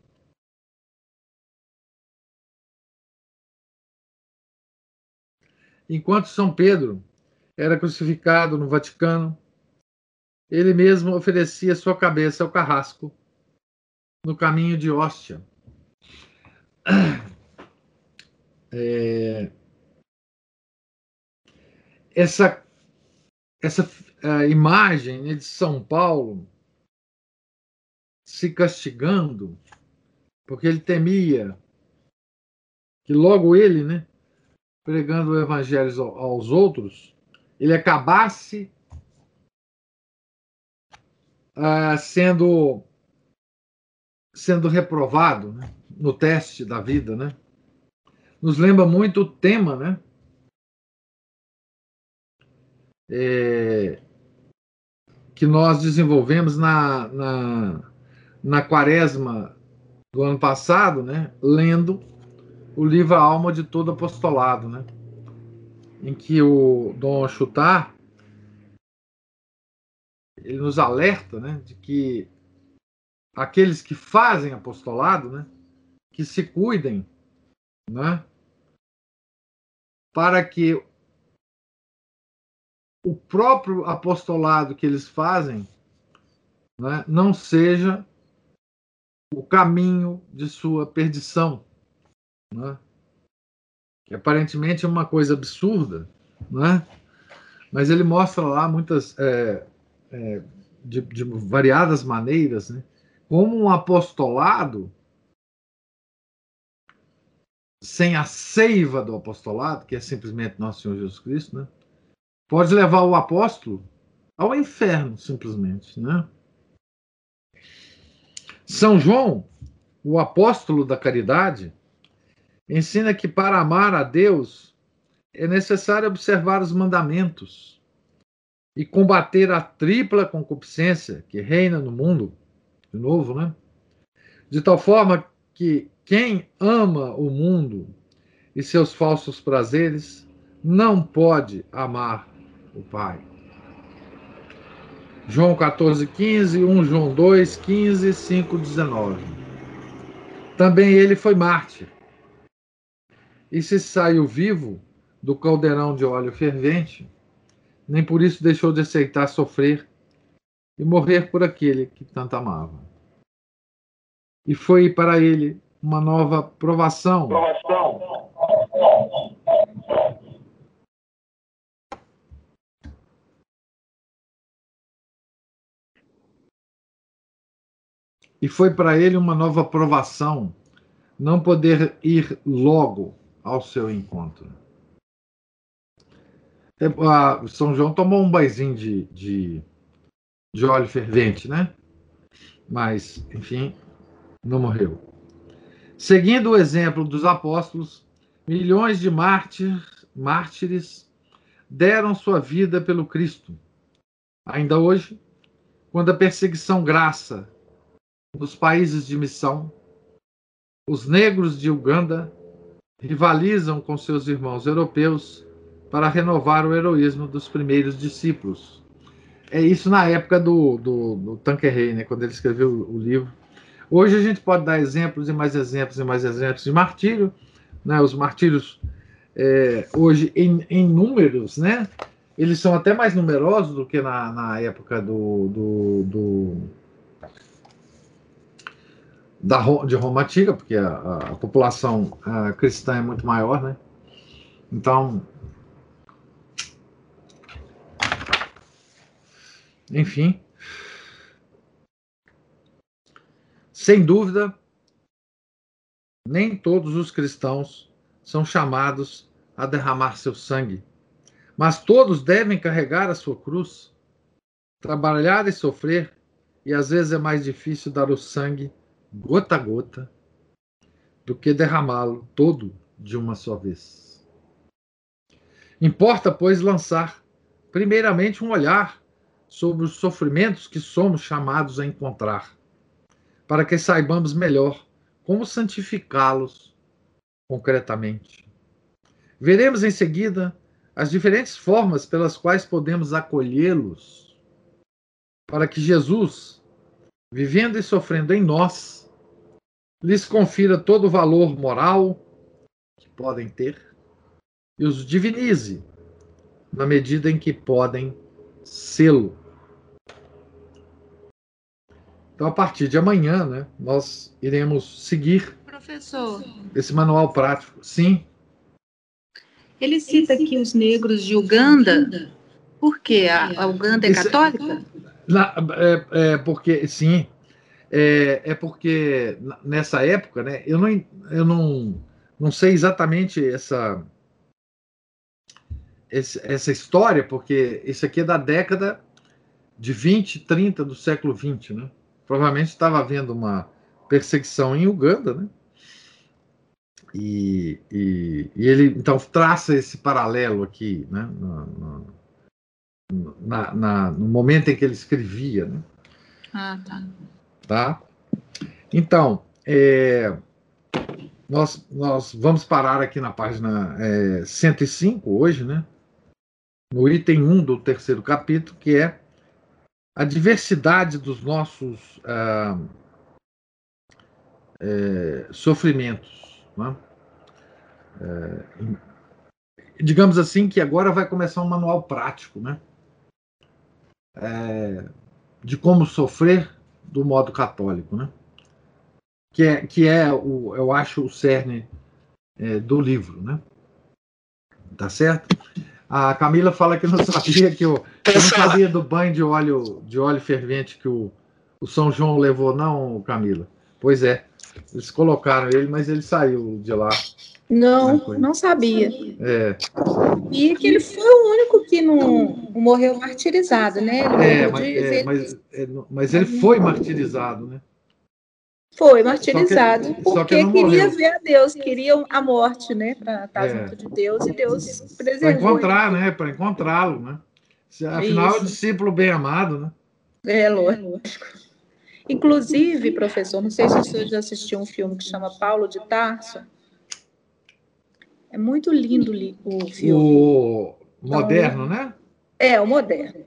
Enquanto São Pedro era crucificado no Vaticano, ele mesmo oferecia sua cabeça ao carrasco no caminho de Hóstia. <clears throat> É, essa essa imagem né, de São Paulo se castigando, porque ele temia que logo ele, né, pregando o evangelho aos outros, ele acabasse uh, sendo sendo reprovado né, no teste da vida, né? Nos lembra muito o tema, né? É, que nós desenvolvemos na, na, na quaresma do ano passado, né, lendo o livro A Alma de Todo Apostolado, né, em que o Dom Chutar ele nos alerta né, de que aqueles que fazem apostolado, né, que se cuidem, né, para que o próprio apostolado que eles fazem né, não seja o caminho de sua perdição. Né? Que aparentemente é uma coisa absurda, né? mas ele mostra lá muitas, é, é, de, de, variadas maneiras, né? como um apostolado sem a seiva do apostolado, que é simplesmente nosso Senhor Jesus Cristo, né? Pode levar o apóstolo ao inferno, simplesmente. Né? São João, o apóstolo da caridade, ensina que para amar a Deus é necessário observar os mandamentos e combater a tripla concupiscência que reina no mundo, de novo, né? De tal forma que quem ama o mundo e seus falsos prazeres não pode amar o Pai. João 14, 15, 1 João 2, 15, 5, 19. Também ele foi mártir. E se saiu vivo do caldeirão de óleo fervente, nem por isso deixou de aceitar sofrer e morrer por aquele que tanto amava. E foi para ele uma nova provação. provação. E foi para ele uma nova provação não poder ir logo ao seu encontro. É, São João tomou um baizinho de, de, de óleo fervente, né? Mas, enfim, não morreu. Seguindo o exemplo dos apóstolos, milhões de mártires, mártires deram sua vida pelo Cristo. Ainda hoje, quando a perseguição graça nos países de missão, os negros de Uganda rivalizam com seus irmãos europeus para renovar o heroísmo dos primeiros discípulos. É isso na época do, do, do Tanqueray, né, quando ele escreveu o livro. Hoje a gente pode dar exemplos e mais exemplos e mais exemplos de martírio. Né, os martírios, é, hoje, em, em números, né, eles são até mais numerosos do que na, na época do, do, do da, de Roma antiga, porque a, a população a cristã é muito maior, né? Então, enfim, sem dúvida, nem todos os cristãos são chamados a derramar seu sangue mas todos devem carregar a sua cruz, trabalhar e sofrer, e às vezes é mais difícil dar o sangue gota a gota do que derramá-lo todo de uma só vez. Importa, pois, lançar, primeiramente, um olhar sobre os sofrimentos que somos chamados a encontrar, para que saibamos melhor como santificá-los concretamente. Veremos em seguida as diferentes formas pelas quais podemos acolhê-los, para que Jesus, vivendo e sofrendo em nós, lhes confira todo o valor moral que podem ter e os divinize na medida em que podem sê-lo. Então, a partir de amanhã, né, nós iremos seguir Professor. esse manual prático. Sim. Ele cita aqui os negros de Uganda. Por quê? A, a Uganda é católica? Na, é, é, porque, sim. É, é, porque nessa época, né, eu não, eu não, não sei exatamente essa, essa história, porque isso aqui é da década de 20, 30 do século 20, né? Provavelmente estava havendo uma perseguição em Uganda, né? E, e, e, ele então traça esse paralelo aqui, né, no, no, na, na, no momento em que ele escrevia. Né? Ah, tá. Tá? Então, é, nós, nós vamos parar aqui na página é, 105 hoje, né? no item 1 do terceiro capítulo, que é a diversidade dos nossos ah, é, sofrimentos. Né? É, digamos assim que agora vai começar um manual prático, né? É, de como sofrer do modo católico, né? Que é, que é o, eu acho, o cerne é, do livro, né? Tá certo? A Camila fala que não sabia que eu, eu não sabia do banho de óleo de óleo fervente que o, o São João levou, não, Camila. Pois é. Eles colocaram ele, mas ele saiu de lá. Não, não sabia. É. E que ele foi o único que não morreu martirizado, né? é, mas, é, mas, é, mas, ele foi martirizado, né? Foi martirizado, que, porque que queria morreu. ver a Deus, queria a morte, né? Para estar é. junto de Deus e Deus preservou. Para encontrar, ele. né? Para encontrá-lo, né? Afinal, é o discípulo bem amado, né? É, lógico. Inclusive, professor, não sei se o senhor já assistiu um filme que chama Paulo de Tarso. É muito lindo o filme. O moderno, então, né? É, o moderno.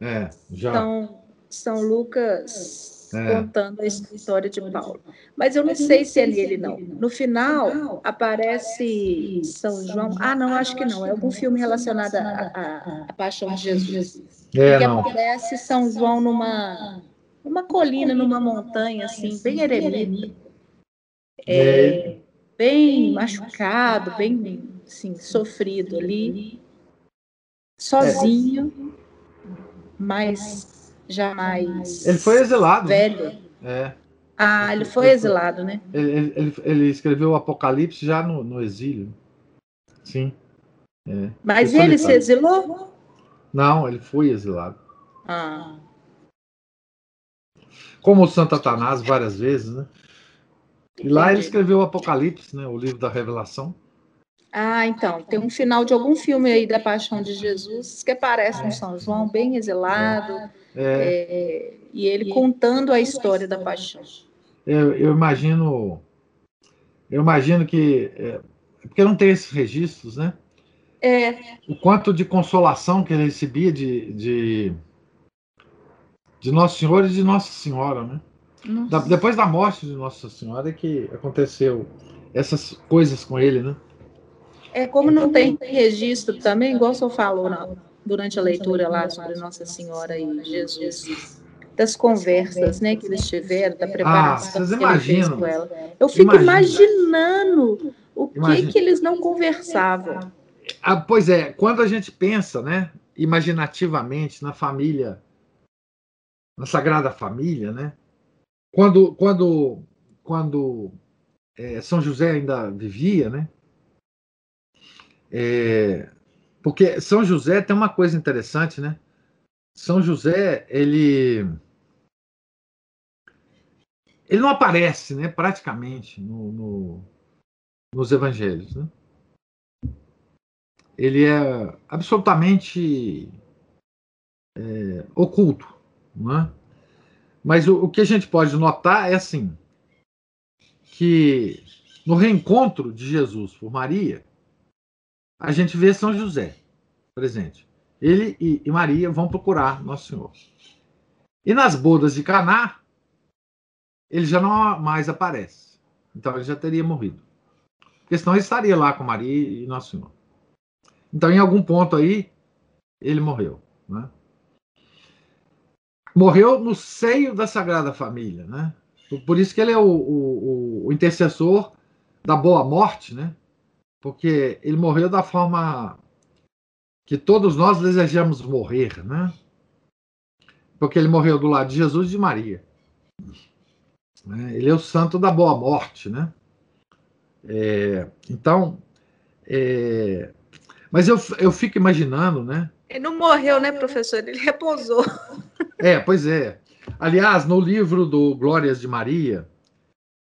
É, já. Então, São Lucas é. contando a história de Paulo. Mas eu não sei se é nele, não. No final, aparece São João. Ah, não, acho que não. É algum filme relacionado à, à Paixão de Jesus. É, que não. aparece São João numa uma colina numa montanha, assim, bem eremita. É, bem machucado, bem assim, sofrido ali, sozinho, mas jamais. Ele foi exilado. Velho. É. Ah, ele foi exilado, né? Ele, ele, ele escreveu o Apocalipse já no, no exílio. Sim. É. Mas ele se exilou? Não, ele foi exilado. Ah como o Santo Atanás várias vezes, né? E lá ele escreveu o Apocalipse, né? O livro da Revelação. Ah, então, tem um final de algum filme aí da Paixão de Jesus que aparece um São João bem exilado, é. É, e ele contando a história da paixão. Eu, eu imagino, eu imagino que, é, porque não tem esses registros, né? É. O quanto de consolação que ele recebia de, de de Nosso Senhor e de Nossa Senhora, né? Da, depois da morte de Nossa Senhora é que aconteceu essas coisas com ele, né? É como não tem registro também, igual o senhor falou na, durante a leitura lá sobre Nossa Senhora e Jesus, das conversas, né, que eles tiveram, da preparação ah, que ele fez com ela. Eu fico Imagina. imaginando o Imagina. que que eles não conversavam. Ah, pois é, quando a gente pensa, né, imaginativamente na família, na Sagrada Família, né, quando quando quando é, São José ainda vivia, né, é, porque São José tem uma coisa interessante, né? São José, ele ele não aparece, né, praticamente no, no, nos evangelhos, né? Ele é absolutamente é, oculto, né? Mas o, o que a gente pode notar é assim que no reencontro de Jesus por Maria, a gente vê São José presente. Ele e, e Maria vão procurar Nosso Senhor. E nas bodas de Caná, ele já não mais aparece. Então ele já teria morrido. Porque senão ele estaria lá com Maria e Nosso Senhor. Então, em algum ponto aí, ele morreu. Né? Morreu no seio da Sagrada Família. Né? Por isso que ele é o, o, o intercessor da boa morte, né? porque ele morreu da forma que todos nós desejamos morrer, né? Porque ele morreu do lado de Jesus e de Maria. Né? Ele é o santo da boa morte, né? É, então, é, mas eu, eu fico imaginando, né? Ele não morreu, né, professor? Ele repousou. <laughs> É, pois é. Aliás, no livro do Glórias de Maria,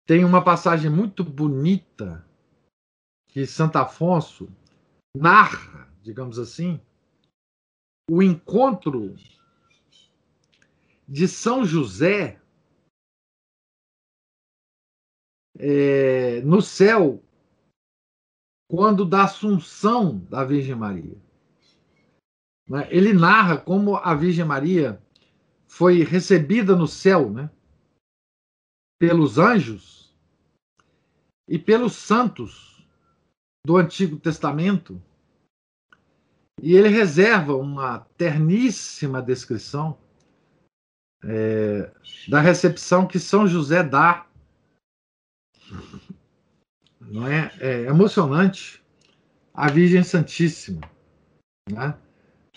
tem uma passagem muito bonita que Santo Afonso narra, digamos assim, o encontro de São José é, no céu quando da Assunção da Virgem Maria. Né? Ele narra como a Virgem Maria foi recebida no céu né, pelos anjos e pelos santos do Antigo Testamento, e ele reserva uma terníssima descrição é, da recepção que São José dá. Não é? é emocionante a Virgem Santíssima. Né?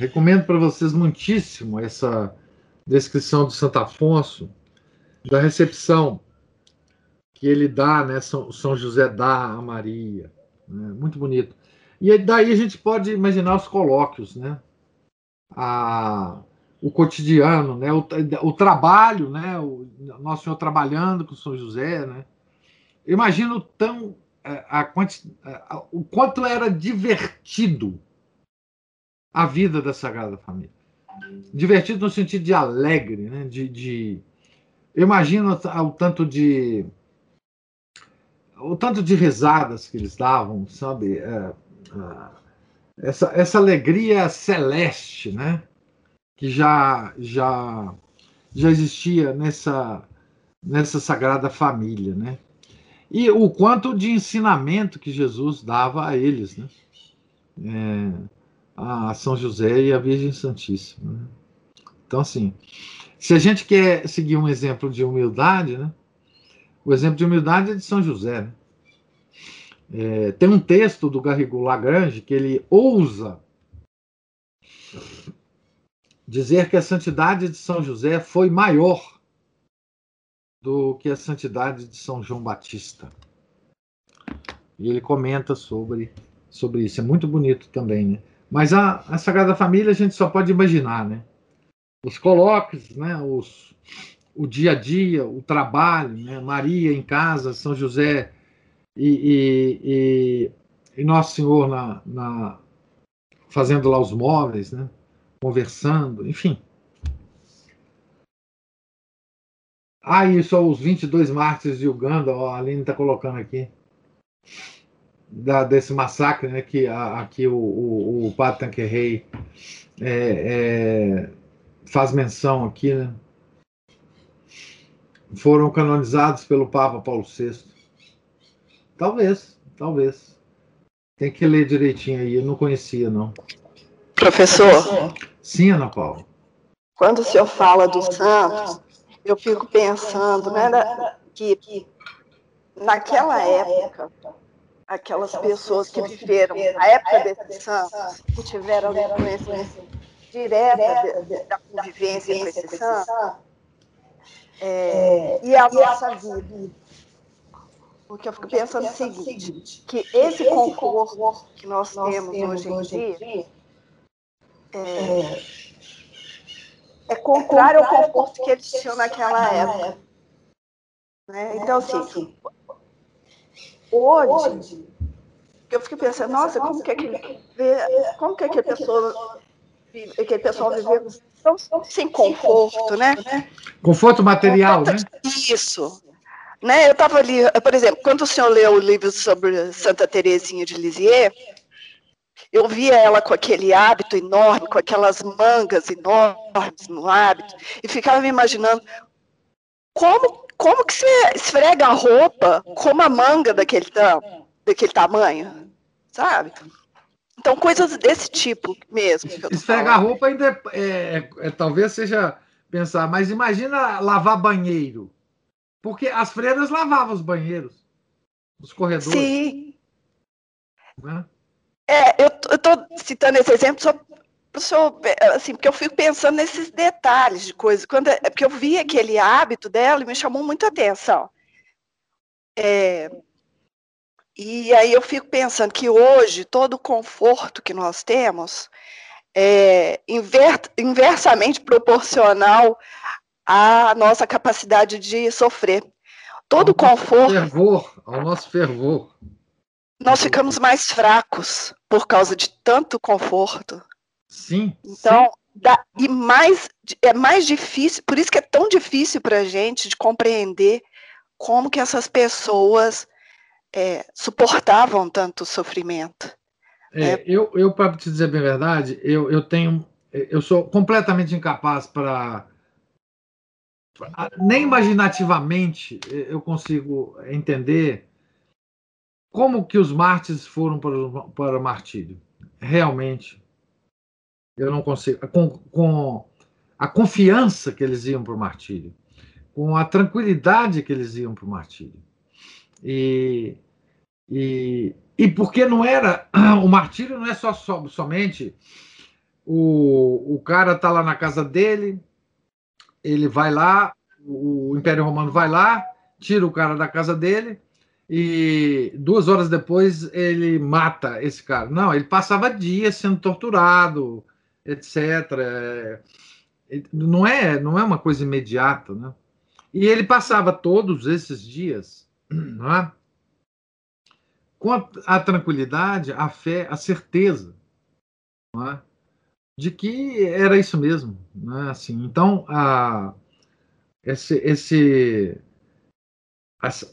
Recomendo para vocês muitíssimo essa descrição de Santo Afonso, da recepção que ele dá, né? São, São José dá a Maria. Né? Muito bonito. E daí a gente pode imaginar os colóquios, né? A, o cotidiano, né? O, o trabalho, né? O Nosso Senhor trabalhando com São José, né? Imagino tão é, a, a, a, o quanto era divertido a vida da Sagrada Família. Divertido no sentido de alegre, né? De, de eu imagino o tanto de o tanto de risadas que eles davam, sabe? É, é, essa, essa alegria celeste, né? Que já, já, já existia nessa, nessa sagrada família, né? E o quanto de ensinamento que Jesus dava a eles, né? É, a São José e a Virgem Santíssima. Né? Então, assim, se a gente quer seguir um exemplo de humildade, né? O exemplo de humildade é de São José. Né? É, tem um texto do Garrigou Lagrange que ele ousa dizer que a santidade de São José foi maior do que a santidade de São João Batista. E ele comenta sobre, sobre isso. É muito bonito também, né? Mas a, a Sagrada Família a gente só pode imaginar, né? Os colóquios, né? Os, o dia a dia, o trabalho, né? Maria em casa, São José e, e, e, e Nosso Senhor na, na, fazendo lá os móveis, né? conversando, enfim. Ah, isso, os 22 mártires de Uganda, ó, a Aline está colocando aqui, da, desse massacre, né, que a, aqui o, o, o Padre Tanquerrey é, é, faz menção aqui, né? Foram canonizados pelo Papa Paulo VI. Talvez, talvez. Tem que ler direitinho aí, eu não conhecia, não. Professor? Sim, Ana Paula. Quando o senhor fala dos santos, eu fico pensando né, que naquela época, aquelas pessoas que viveram a época desses santos, que tiveram influência direta da convivência com santos, é, e a nossa vida. Porque eu fico pensando o seguinte, que esse conforto que nós temos hoje em dia é, é contrário ao conforto que eles tinham naquela época. Né? Então, assim, hoje, eu fico pensando, nossa, como que aquele, como que aquele pessoa, aquele pessoal viveu sem conforto, né? Conforto material, né? Isso. Né? Eu estava ali, por exemplo, quando o senhor leu o livro sobre Santa Teresinha de Lisieux, eu via ela com aquele hábito enorme, com aquelas mangas enormes no hábito, e ficava me imaginando como, como que você esfrega a roupa com uma manga daquele, daquele tamanho, sabe? Então, coisas desse tipo mesmo. Esfregar a roupa ainda é, é, é, talvez seja pensar, mas imagina lavar banheiro. Porque as freiras lavavam os banheiros, os corredores. Sim. Né? É, eu estou citando esse exemplo só senhor, assim, porque eu fico pensando nesses detalhes de coisas. Quando, é porque eu vi aquele hábito dela e me chamou muito a atenção. É, e aí eu fico pensando que hoje todo o conforto que nós temos é inver, inversamente proporcional à nossa capacidade de sofrer. Todo ao conforto. Fervor, ao nosso fervor. Nós ficamos mais fracos por causa de tanto conforto. Sim. Então, sim. Dá, e mais é mais difícil, por isso que é tão difícil para a gente de compreender como que essas pessoas é, suportavam tanto sofrimento. É, é. Eu, eu para te dizer bem a verdade, eu, eu tenho, eu sou completamente incapaz para nem imaginativamente eu consigo entender como que os mártires foram para para o martírio. Realmente, eu não consigo. Com, com a confiança que eles iam para o martírio, com a tranquilidade que eles iam para o martírio. E, e, e porque não era. <clears throat> O martírio não é só, só somente o, o cara está lá na casa dele, ele vai lá, o Império Romano vai lá, tira o cara da casa dele e duas horas depois ele mata esse cara. Não, ele passava dias sendo torturado, etc. Não é, não é uma coisa imediata, né? E ele passava todos esses dias, <clears throat> não é? com a, a tranquilidade, a fé, a certeza, é? de que era isso mesmo, né? Assim, então a, esse, esse,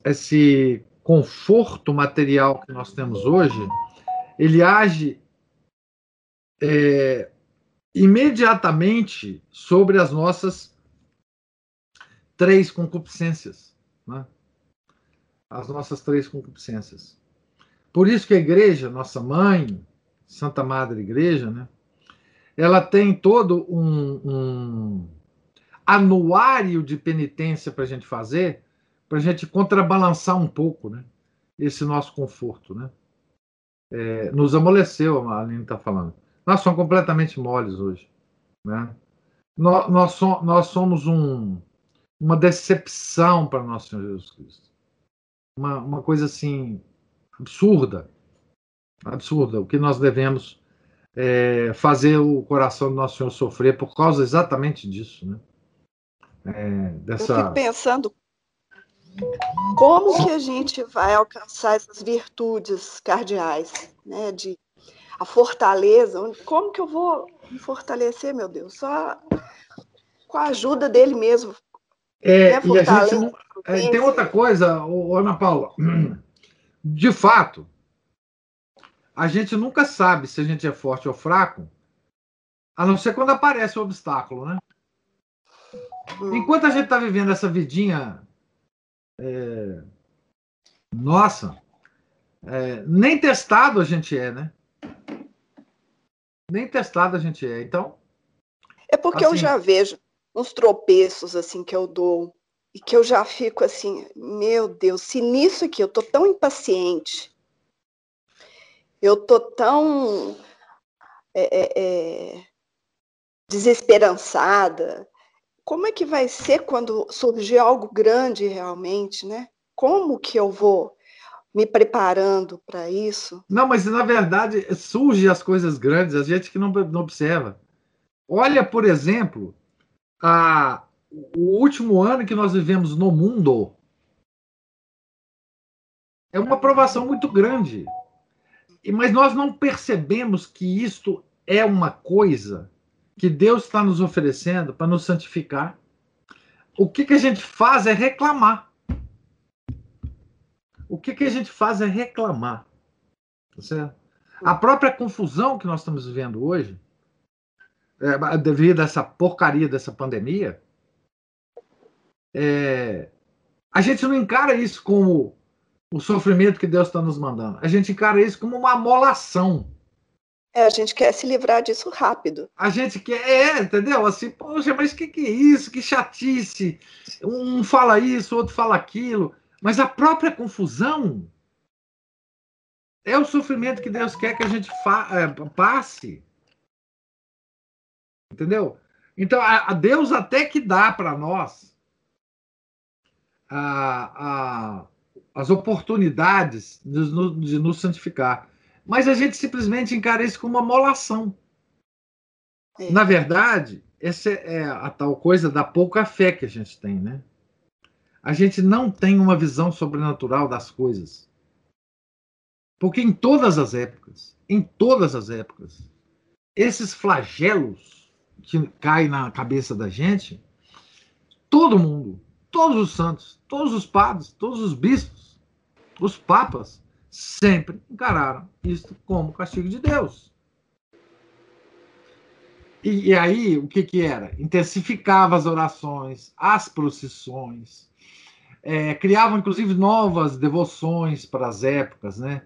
esse conforto material que nós temos hoje, ele age é, imediatamente sobre as nossas três concupiscências. Né? As nossas três concupiscências. Por isso que a igreja, nossa mãe, Santa Madre Igreja, né, ela tem todo um, um anuário de penitência para a gente fazer para a gente contrabalançar um pouco né, esse nosso conforto. Né? É, nos amoleceu, a Aline está falando. Nós somos completamente moles hoje. Né? Nós, nós, so, nós somos um, uma decepção para nosso Senhor Jesus Cristo. Uma, uma coisa assim absurda. Absurda. O que nós devemos é, fazer o coração do nosso Senhor sofrer por causa exatamente disso. Né? É, dessa... Eu fico pensando como que a gente vai alcançar essas virtudes cardeais, né? De a fortaleza, como que eu vou me fortalecer, meu Deus? Só com a ajuda dele mesmo. É, né? e a gente é, tem outra coisa, Ana Paula. <clears throat> De fato, a gente nunca sabe se a gente é forte ou fraco, a não ser quando aparece o obstáculo, né? Hum. Enquanto a gente está vivendo essa vidinha é, nossa, é, nem testado a gente é, né? Nem testado a gente é. Então. É porque assim, eu já vejo uns tropeços assim que eu dou e que eu já fico assim, meu Deus, se nisso aqui eu tô tão impaciente, eu tô tão é, é, é, desesperançada, como é que vai ser quando surgir algo grande realmente, né? Como que eu vou me preparando para isso? Não, mas na verdade surgem as coisas grandes, a gente que não, não observa. Olha, por exemplo, a, o último ano que nós vivemos no mundo é uma aprovação muito grande. Mas nós não percebemos que isto é uma coisa que Deus está nos oferecendo para nos santificar. O que, que a gente faz é reclamar. O que, que a gente faz é reclamar. Tá certo? A própria confusão que nós estamos vivendo hoje, é, devido a essa porcaria dessa pandemia, é, a gente não encara isso como o sofrimento que Deus está nos mandando. A gente encara isso como uma amolação. É, a gente quer se livrar disso rápido. A gente quer, é, entendeu? Assim, poxa, mas o que, que é isso? Que chatice. Um fala isso, outro fala aquilo. Mas a própria confusão é o sofrimento que Deus quer que a gente é, passe. Entendeu? Então, a, a Deus até que dá para nós a, a, as oportunidades de, de nos santificar. Mas a gente simplesmente encara isso como uma molação. É. Na verdade, essa é a tal coisa da pouca fé que a gente tem, né? A gente não tem uma visão sobrenatural das coisas. Porque em todas as épocas, em todas as épocas, esses flagelos que caem na cabeça da gente, todo mundo, todos os santos, todos os padres, todos os bispos, os papas, sempre encararam isto como castigo de Deus. E, e, aí, o que, que era? Intensificava as orações, as procissões, é, criavam inclusive novas devoções para as épocas, né?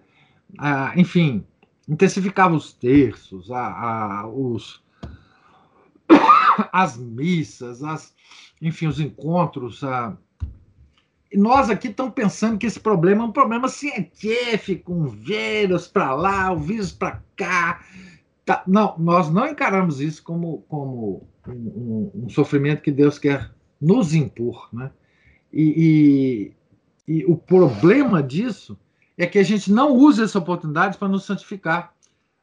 Ah, enfim, intensificava os terços, a, a, os, <coughs> as missas, as, enfim, os encontros. A... E nós aqui estamos pensando que esse problema é um problema científico, um vírus para lá, um vírus para cá. Tá. Não, nós não encaramos isso como, como um, um, um, sofrimento que Deus quer nos impor. Né? E, e, e o problema disso é que a gente não usa essa oportunidade para nos santificar.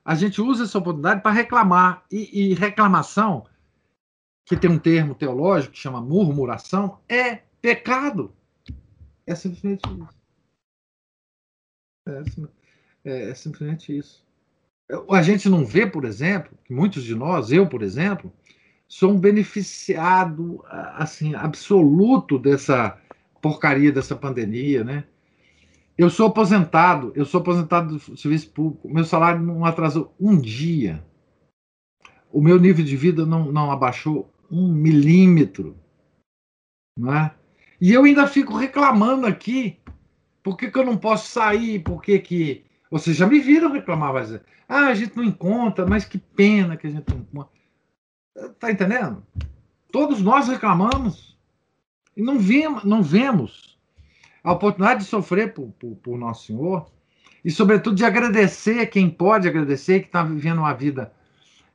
A gente usa essa oportunidade para reclamar. E, e reclamação que tem um termo teológico que chama murmuração, é pecado. É simplesmente isso. É, é, é simplesmente isso. A gente não vê, por exemplo, que muitos de nós, eu, por exemplo, sou um beneficiado assim absoluto dessa porcaria dessa pandemia, né? Eu sou aposentado, eu sou aposentado do serviço público. Meu salário não atrasou um dia. O meu nível de vida não, não abaixou um milímetro. Não é? E eu ainda fico reclamando aqui. Por que, que eu não posso sair? Por que, que. Vocês já me viram reclamar, mas. Ah, a gente não encontra, mas que pena que a gente não encontra. Tá entendendo? Todos nós reclamamos. E não vemos, não vemos a oportunidade de sofrer por, por, por Nosso Senhor. E, sobretudo, de agradecer quem pode agradecer, que está vivendo uma vida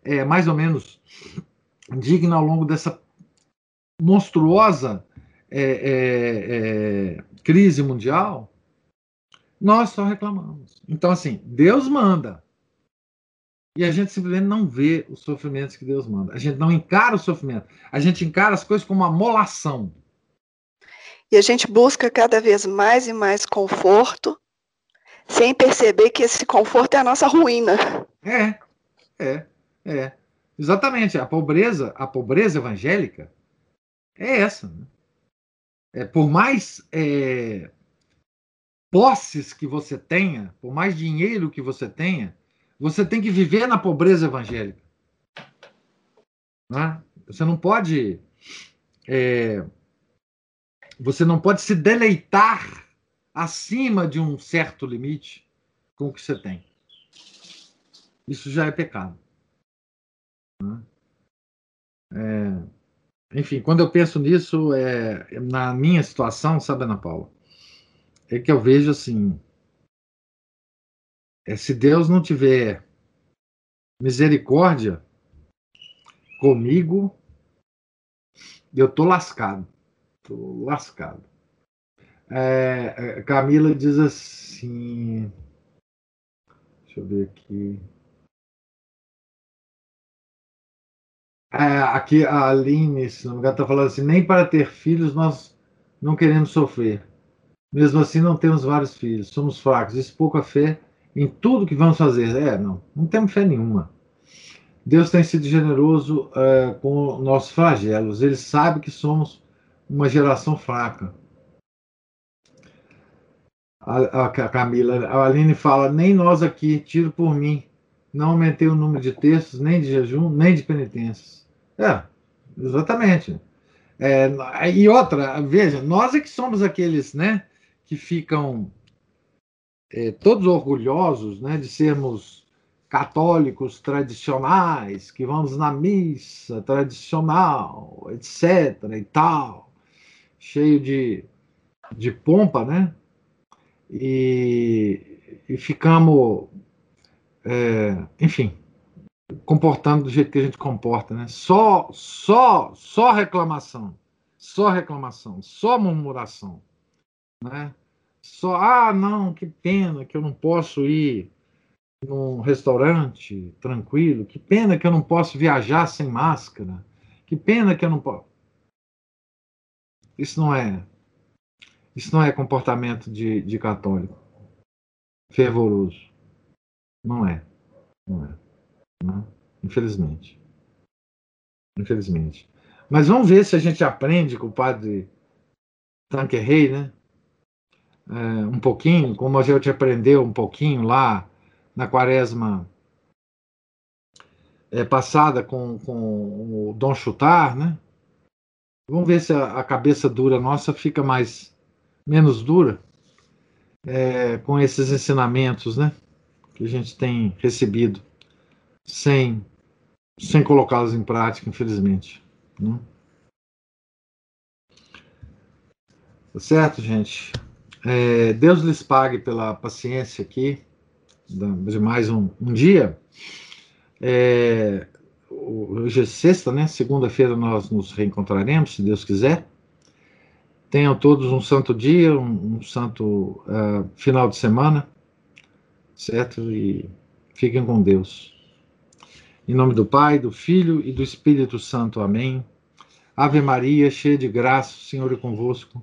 é, mais ou menos digna ao longo dessa monstruosa é, é, é, crise mundial, nós só reclamamos. Então, assim, Deus manda. E a gente simplesmente não vê os sofrimentos que Deus manda. A gente não encara o sofrimento. A gente encara as coisas como uma molação. E a gente busca cada vez mais e mais conforto, sem perceber que esse conforto é a nossa ruína. É, é, é. Exatamente, a pobreza, a pobreza evangélica é essa. Né? É, por mais é, posses que você tenha, por mais dinheiro que você tenha, você tem que viver na pobreza evangélica. Né? Você não pode. É, você não pode se deleitar acima de um certo limite com o que você tem. Isso já é pecado. Né? É, enfim, quando eu penso nisso, é, na minha situação, sabe, Ana Paula, é que eu vejo assim: é, se Deus não tiver misericórdia comigo, eu tô lascado. Tô lascado. É, é Camila diz assim. Deixa eu ver aqui. É, aqui a Aline, se não me engano, está falando assim: nem para ter filhos nós não queremos sofrer. Mesmo assim, não temos vários filhos, somos fracos. Isso pouca fé em tudo que vamos fazer. É, não, não temos fé nenhuma. Deus tem sido generoso uh, com nossos flagelos. Ele sabe que somos uma geração fraca. A, a, a Camila, a Aline fala: nem nós aqui, tiro por mim. Não aumentei o número de textos, nem de jejum, nem de penitências. É, exatamente. É, e outra, veja, nós é que somos aqueles né, que ficam é, todos orgulhosos né, de sermos católicos tradicionais, que vamos na missa tradicional, etc. e tal, cheio de, de pompa, né? E, e ficamos, é, enfim, comportando do jeito que a gente comporta, né? Só, só, só reclamação, só reclamação, só murmuração, né? Só, ah, não, que pena que eu não posso ir num restaurante tranquilo, que pena que eu não posso viajar sem máscara, que pena que eu não posso. Isso não é, isso não é comportamento de, de católico fervoroso. Não é, não é. Né? Infelizmente. Infelizmente. Mas vamos ver se a gente aprende com o padre Tanquerrey, né? É, um pouquinho, como a gente aprendeu um pouquinho lá na quaresma é, passada com, com o Dom Chutar, né? Vamos ver se a, a cabeça dura nossa fica mais menos dura é, com esses ensinamentos, né? Que a gente tem recebido sem, sem colocá-los em prática, infelizmente. Né? Tá certo, gente? É, Deus lhes pague pela paciência aqui de mais um, um dia. É, hoje é sexta, né? Segunda-feira nós nos reencontraremos, se Deus quiser. Tenham todos um santo dia, um, um santo uh, final de semana, certo? E fiquem com Deus. Em nome do Pai, do Filho e do Espírito Santo. Amém. Ave Maria, cheia de graça, o Senhor é convosco.